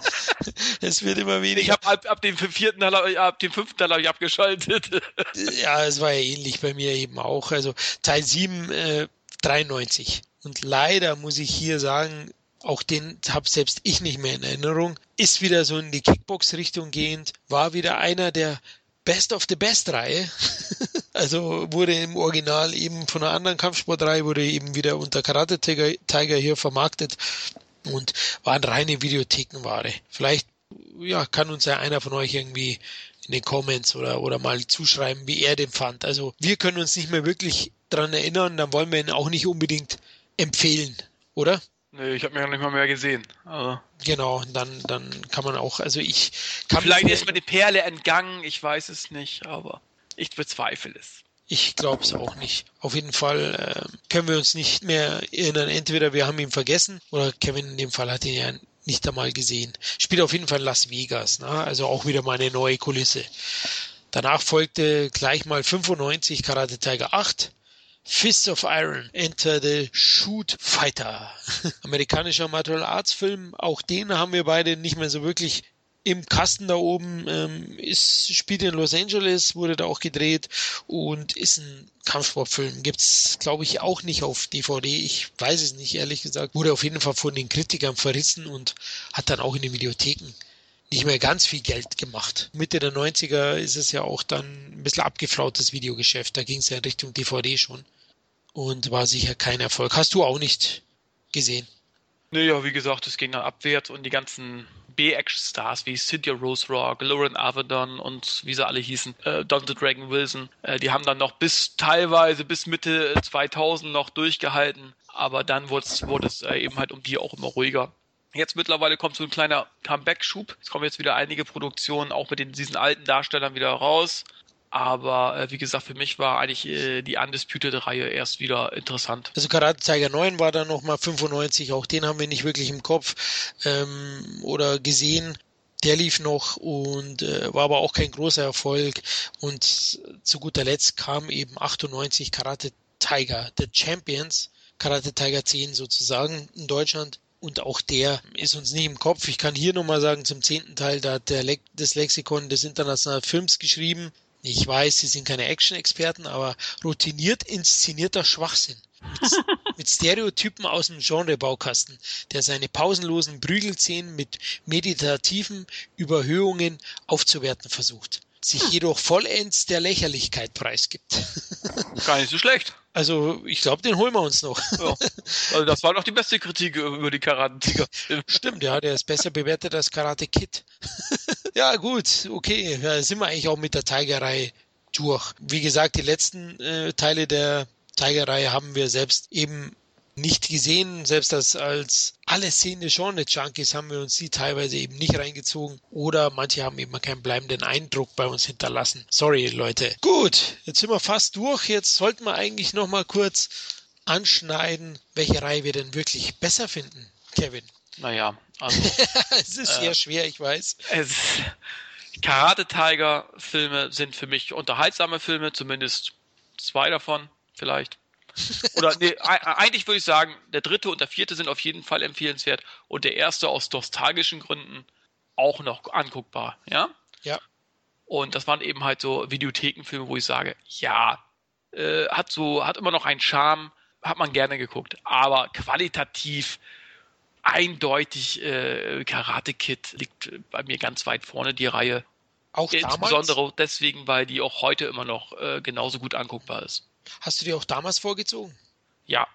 es wird immer weniger. Ich habe ab, ab, dem vierten ab dem fünften Teil habe ich abgeschaltet. ja, es war ja ähnlich bei mir eben auch. Also Teil 7, äh, 93. Und leider muss ich hier sagen, auch den habe selbst ich nicht mehr in Erinnerung, ist wieder so in die Kickbox-Richtung gehend, war wieder einer der Best of the Best Reihe. also wurde im Original eben von einer anderen Kampfsportreihe, wurde eben wieder unter Karate Tiger hier vermarktet und waren reine Videothekenware. Vielleicht ja, kann uns ja einer von euch irgendwie in den Comments oder, oder mal zuschreiben, wie er den fand. Also wir können uns nicht mehr wirklich dran erinnern, dann wollen wir ihn auch nicht unbedingt empfehlen, oder? Nee, ich habe mir ja nicht mal mehr gesehen. Also. Genau, dann, dann kann man auch, also ich kann. Vielleicht ist mir die Perle entgangen, ich weiß es nicht, aber ich bezweifle es. Ich glaube es auch nicht. Auf jeden Fall äh, können wir uns nicht mehr erinnern. Entweder wir haben ihn vergessen oder Kevin in dem Fall hat ihn ja nicht einmal gesehen. Spielt auf jeden Fall Las Vegas, ne? also auch wieder mal eine neue Kulisse. Danach folgte gleich mal 95 Karate Tiger 8, Fists of Iron, Enter the Shoot Fighter. Amerikanischer Martial Arts Film, auch den haben wir beide nicht mehr so wirklich im Kasten da oben. Ähm, ist, spielt in Los Angeles, wurde da auch gedreht und ist ein Kampfsportfilm. Gibt's, glaube ich, auch nicht auf DVD. Ich weiß es nicht, ehrlich gesagt. Wurde auf jeden Fall von den Kritikern verrissen und hat dann auch in den Videotheken nicht mehr ganz viel Geld gemacht. Mitte der 90er ist es ja auch dann ein bisschen abgeflautes Videogeschäft. Da ging es ja in Richtung DVD schon. Und war sicher kein Erfolg. Hast du auch nicht gesehen? Naja, wie gesagt, es ging dann abwärts und die ganzen B-Action-Stars wie Cynthia Rose Rock, Lauren Avedon und wie sie alle hießen, äh, Dante Dragon Wilson, äh, die haben dann noch bis teilweise bis Mitte 2000 noch durchgehalten, aber dann wurde es äh, eben halt um die auch immer ruhiger. Jetzt mittlerweile kommt so ein kleiner Comeback-Schub. Es kommen jetzt wieder einige Produktionen auch mit den, diesen alten Darstellern wieder raus. Aber äh, wie gesagt, für mich war eigentlich äh, die Undisputed-Reihe erst wieder interessant. Also Karate Tiger 9 war dann nochmal 95, auch den haben wir nicht wirklich im Kopf ähm, oder gesehen. Der lief noch und äh, war aber auch kein großer Erfolg. Und zu guter Letzt kam eben 98 Karate Tiger, The Champions, Karate Tiger 10 sozusagen in Deutschland und auch der ist uns nicht im Kopf. Ich kann hier nochmal sagen, zum zehnten Teil, da hat der Le das Lexikon des internationalen Films geschrieben. Ich weiß, Sie sind keine Action-Experten, aber routiniert inszenierter Schwachsinn. Mit, mit Stereotypen aus dem Genre-Baukasten, der seine pausenlosen Prügelszenen mit meditativen Überhöhungen aufzuwerten versucht, sich jedoch vollends der Lächerlichkeit preisgibt. Gar nicht so schlecht. Also, ich glaube, den holen wir uns noch. Ja. Also, das war doch die beste Kritik über die Karate-Tiger. Stimmt, ja, der ist besser bewertet als Karate Kid. ja, gut, okay. Ja, sind wir eigentlich auch mit der Tiger-Reihe durch. Wie gesagt, die letzten äh, Teile der Tiger-Reihe haben wir selbst eben nicht gesehen. Selbst als, als alle Szene Genre Junkies haben wir uns die teilweise eben nicht reingezogen. Oder manche haben eben keinen bleibenden Eindruck bei uns hinterlassen. Sorry, Leute. Gut, jetzt sind wir fast durch. Jetzt sollten wir eigentlich noch mal kurz anschneiden, welche Reihe wir denn wirklich besser finden, Kevin. Naja, also. es ist äh, sehr schwer, ich weiß. Es, Karate Tiger Filme sind für mich unterhaltsame Filme, zumindest zwei davon vielleicht. Oder nee, eigentlich würde ich sagen, der dritte und der vierte sind auf jeden Fall empfehlenswert und der erste aus nostalgischen Gründen auch noch anguckbar, ja? Ja. Und das waren eben halt so Videothekenfilme, wo ich sage, ja, äh, hat so, hat immer noch einen Charme, hat man gerne geguckt, aber qualitativ eindeutig äh, Karate Kid liegt bei mir ganz weit vorne die Reihe. Auch Insbesondere damals? deswegen, weil die auch heute immer noch äh, genauso gut anguckbar ist. Hast du die auch damals vorgezogen? Ja.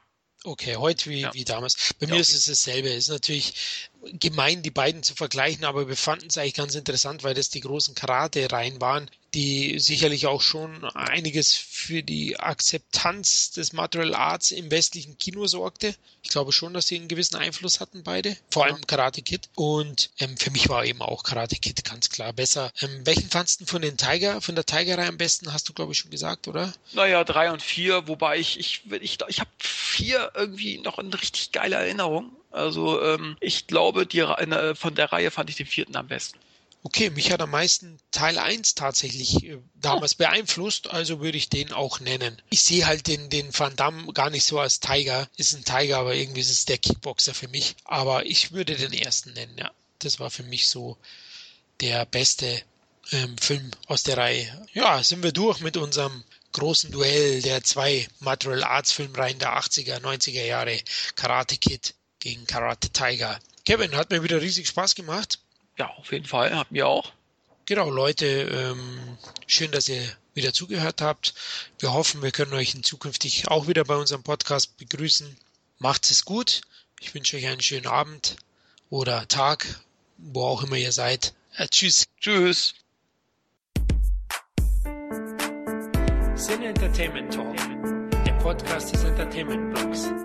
Okay, heute wie, ja. wie damals. Bei ja, mir okay. ist es dasselbe. Es ist natürlich gemein, die beiden zu vergleichen, aber wir fanden es eigentlich ganz interessant, weil das die großen Karate-Reihen waren, die sicherlich auch schon einiges für die Akzeptanz des Martial Arts im westlichen Kino sorgte. Ich glaube schon, dass sie einen gewissen Einfluss hatten, beide. Vor allem Karate Kid. Und ähm, für mich war eben auch Karate Kid ganz klar besser. Ähm, welchen fandst du von den Tiger, von der Tigerei am besten, hast du, glaube ich, schon gesagt, oder? Naja, drei und vier, wobei ich, ich, ich, ich habe vier irgendwie noch in richtig geile Erinnerung. Also ähm, ich glaube, die, von der Reihe fand ich den vierten am besten. Okay, mich hat am meisten Teil 1 tatsächlich äh, damals oh. beeinflusst, also würde ich den auch nennen. Ich sehe halt den, den Van Damme gar nicht so als Tiger. Ist ein Tiger, aber irgendwie ist es der Kickboxer für mich. Aber ich würde den ersten nennen, ja. Das war für mich so der beste ähm, Film aus der Reihe. Ja, sind wir durch mit unserem großen Duell der zwei Material Arts Filmreihen der 80er, 90er Jahre. Karate Kid gegen Karate Tiger. Kevin, hat mir wieder riesig Spaß gemacht. Ja, auf jeden Fall. Hat mir auch. Genau, Leute, ähm, schön, dass ihr wieder zugehört habt. Wir hoffen, wir können euch in zukünftig auch wieder bei unserem Podcast begrüßen. Macht es gut. Ich wünsche euch einen schönen Abend oder Tag, wo auch immer ihr seid. Äh, tschüss. Tschüss. Sin Entertainment Talk, der Podcast des Entertainment Blogs.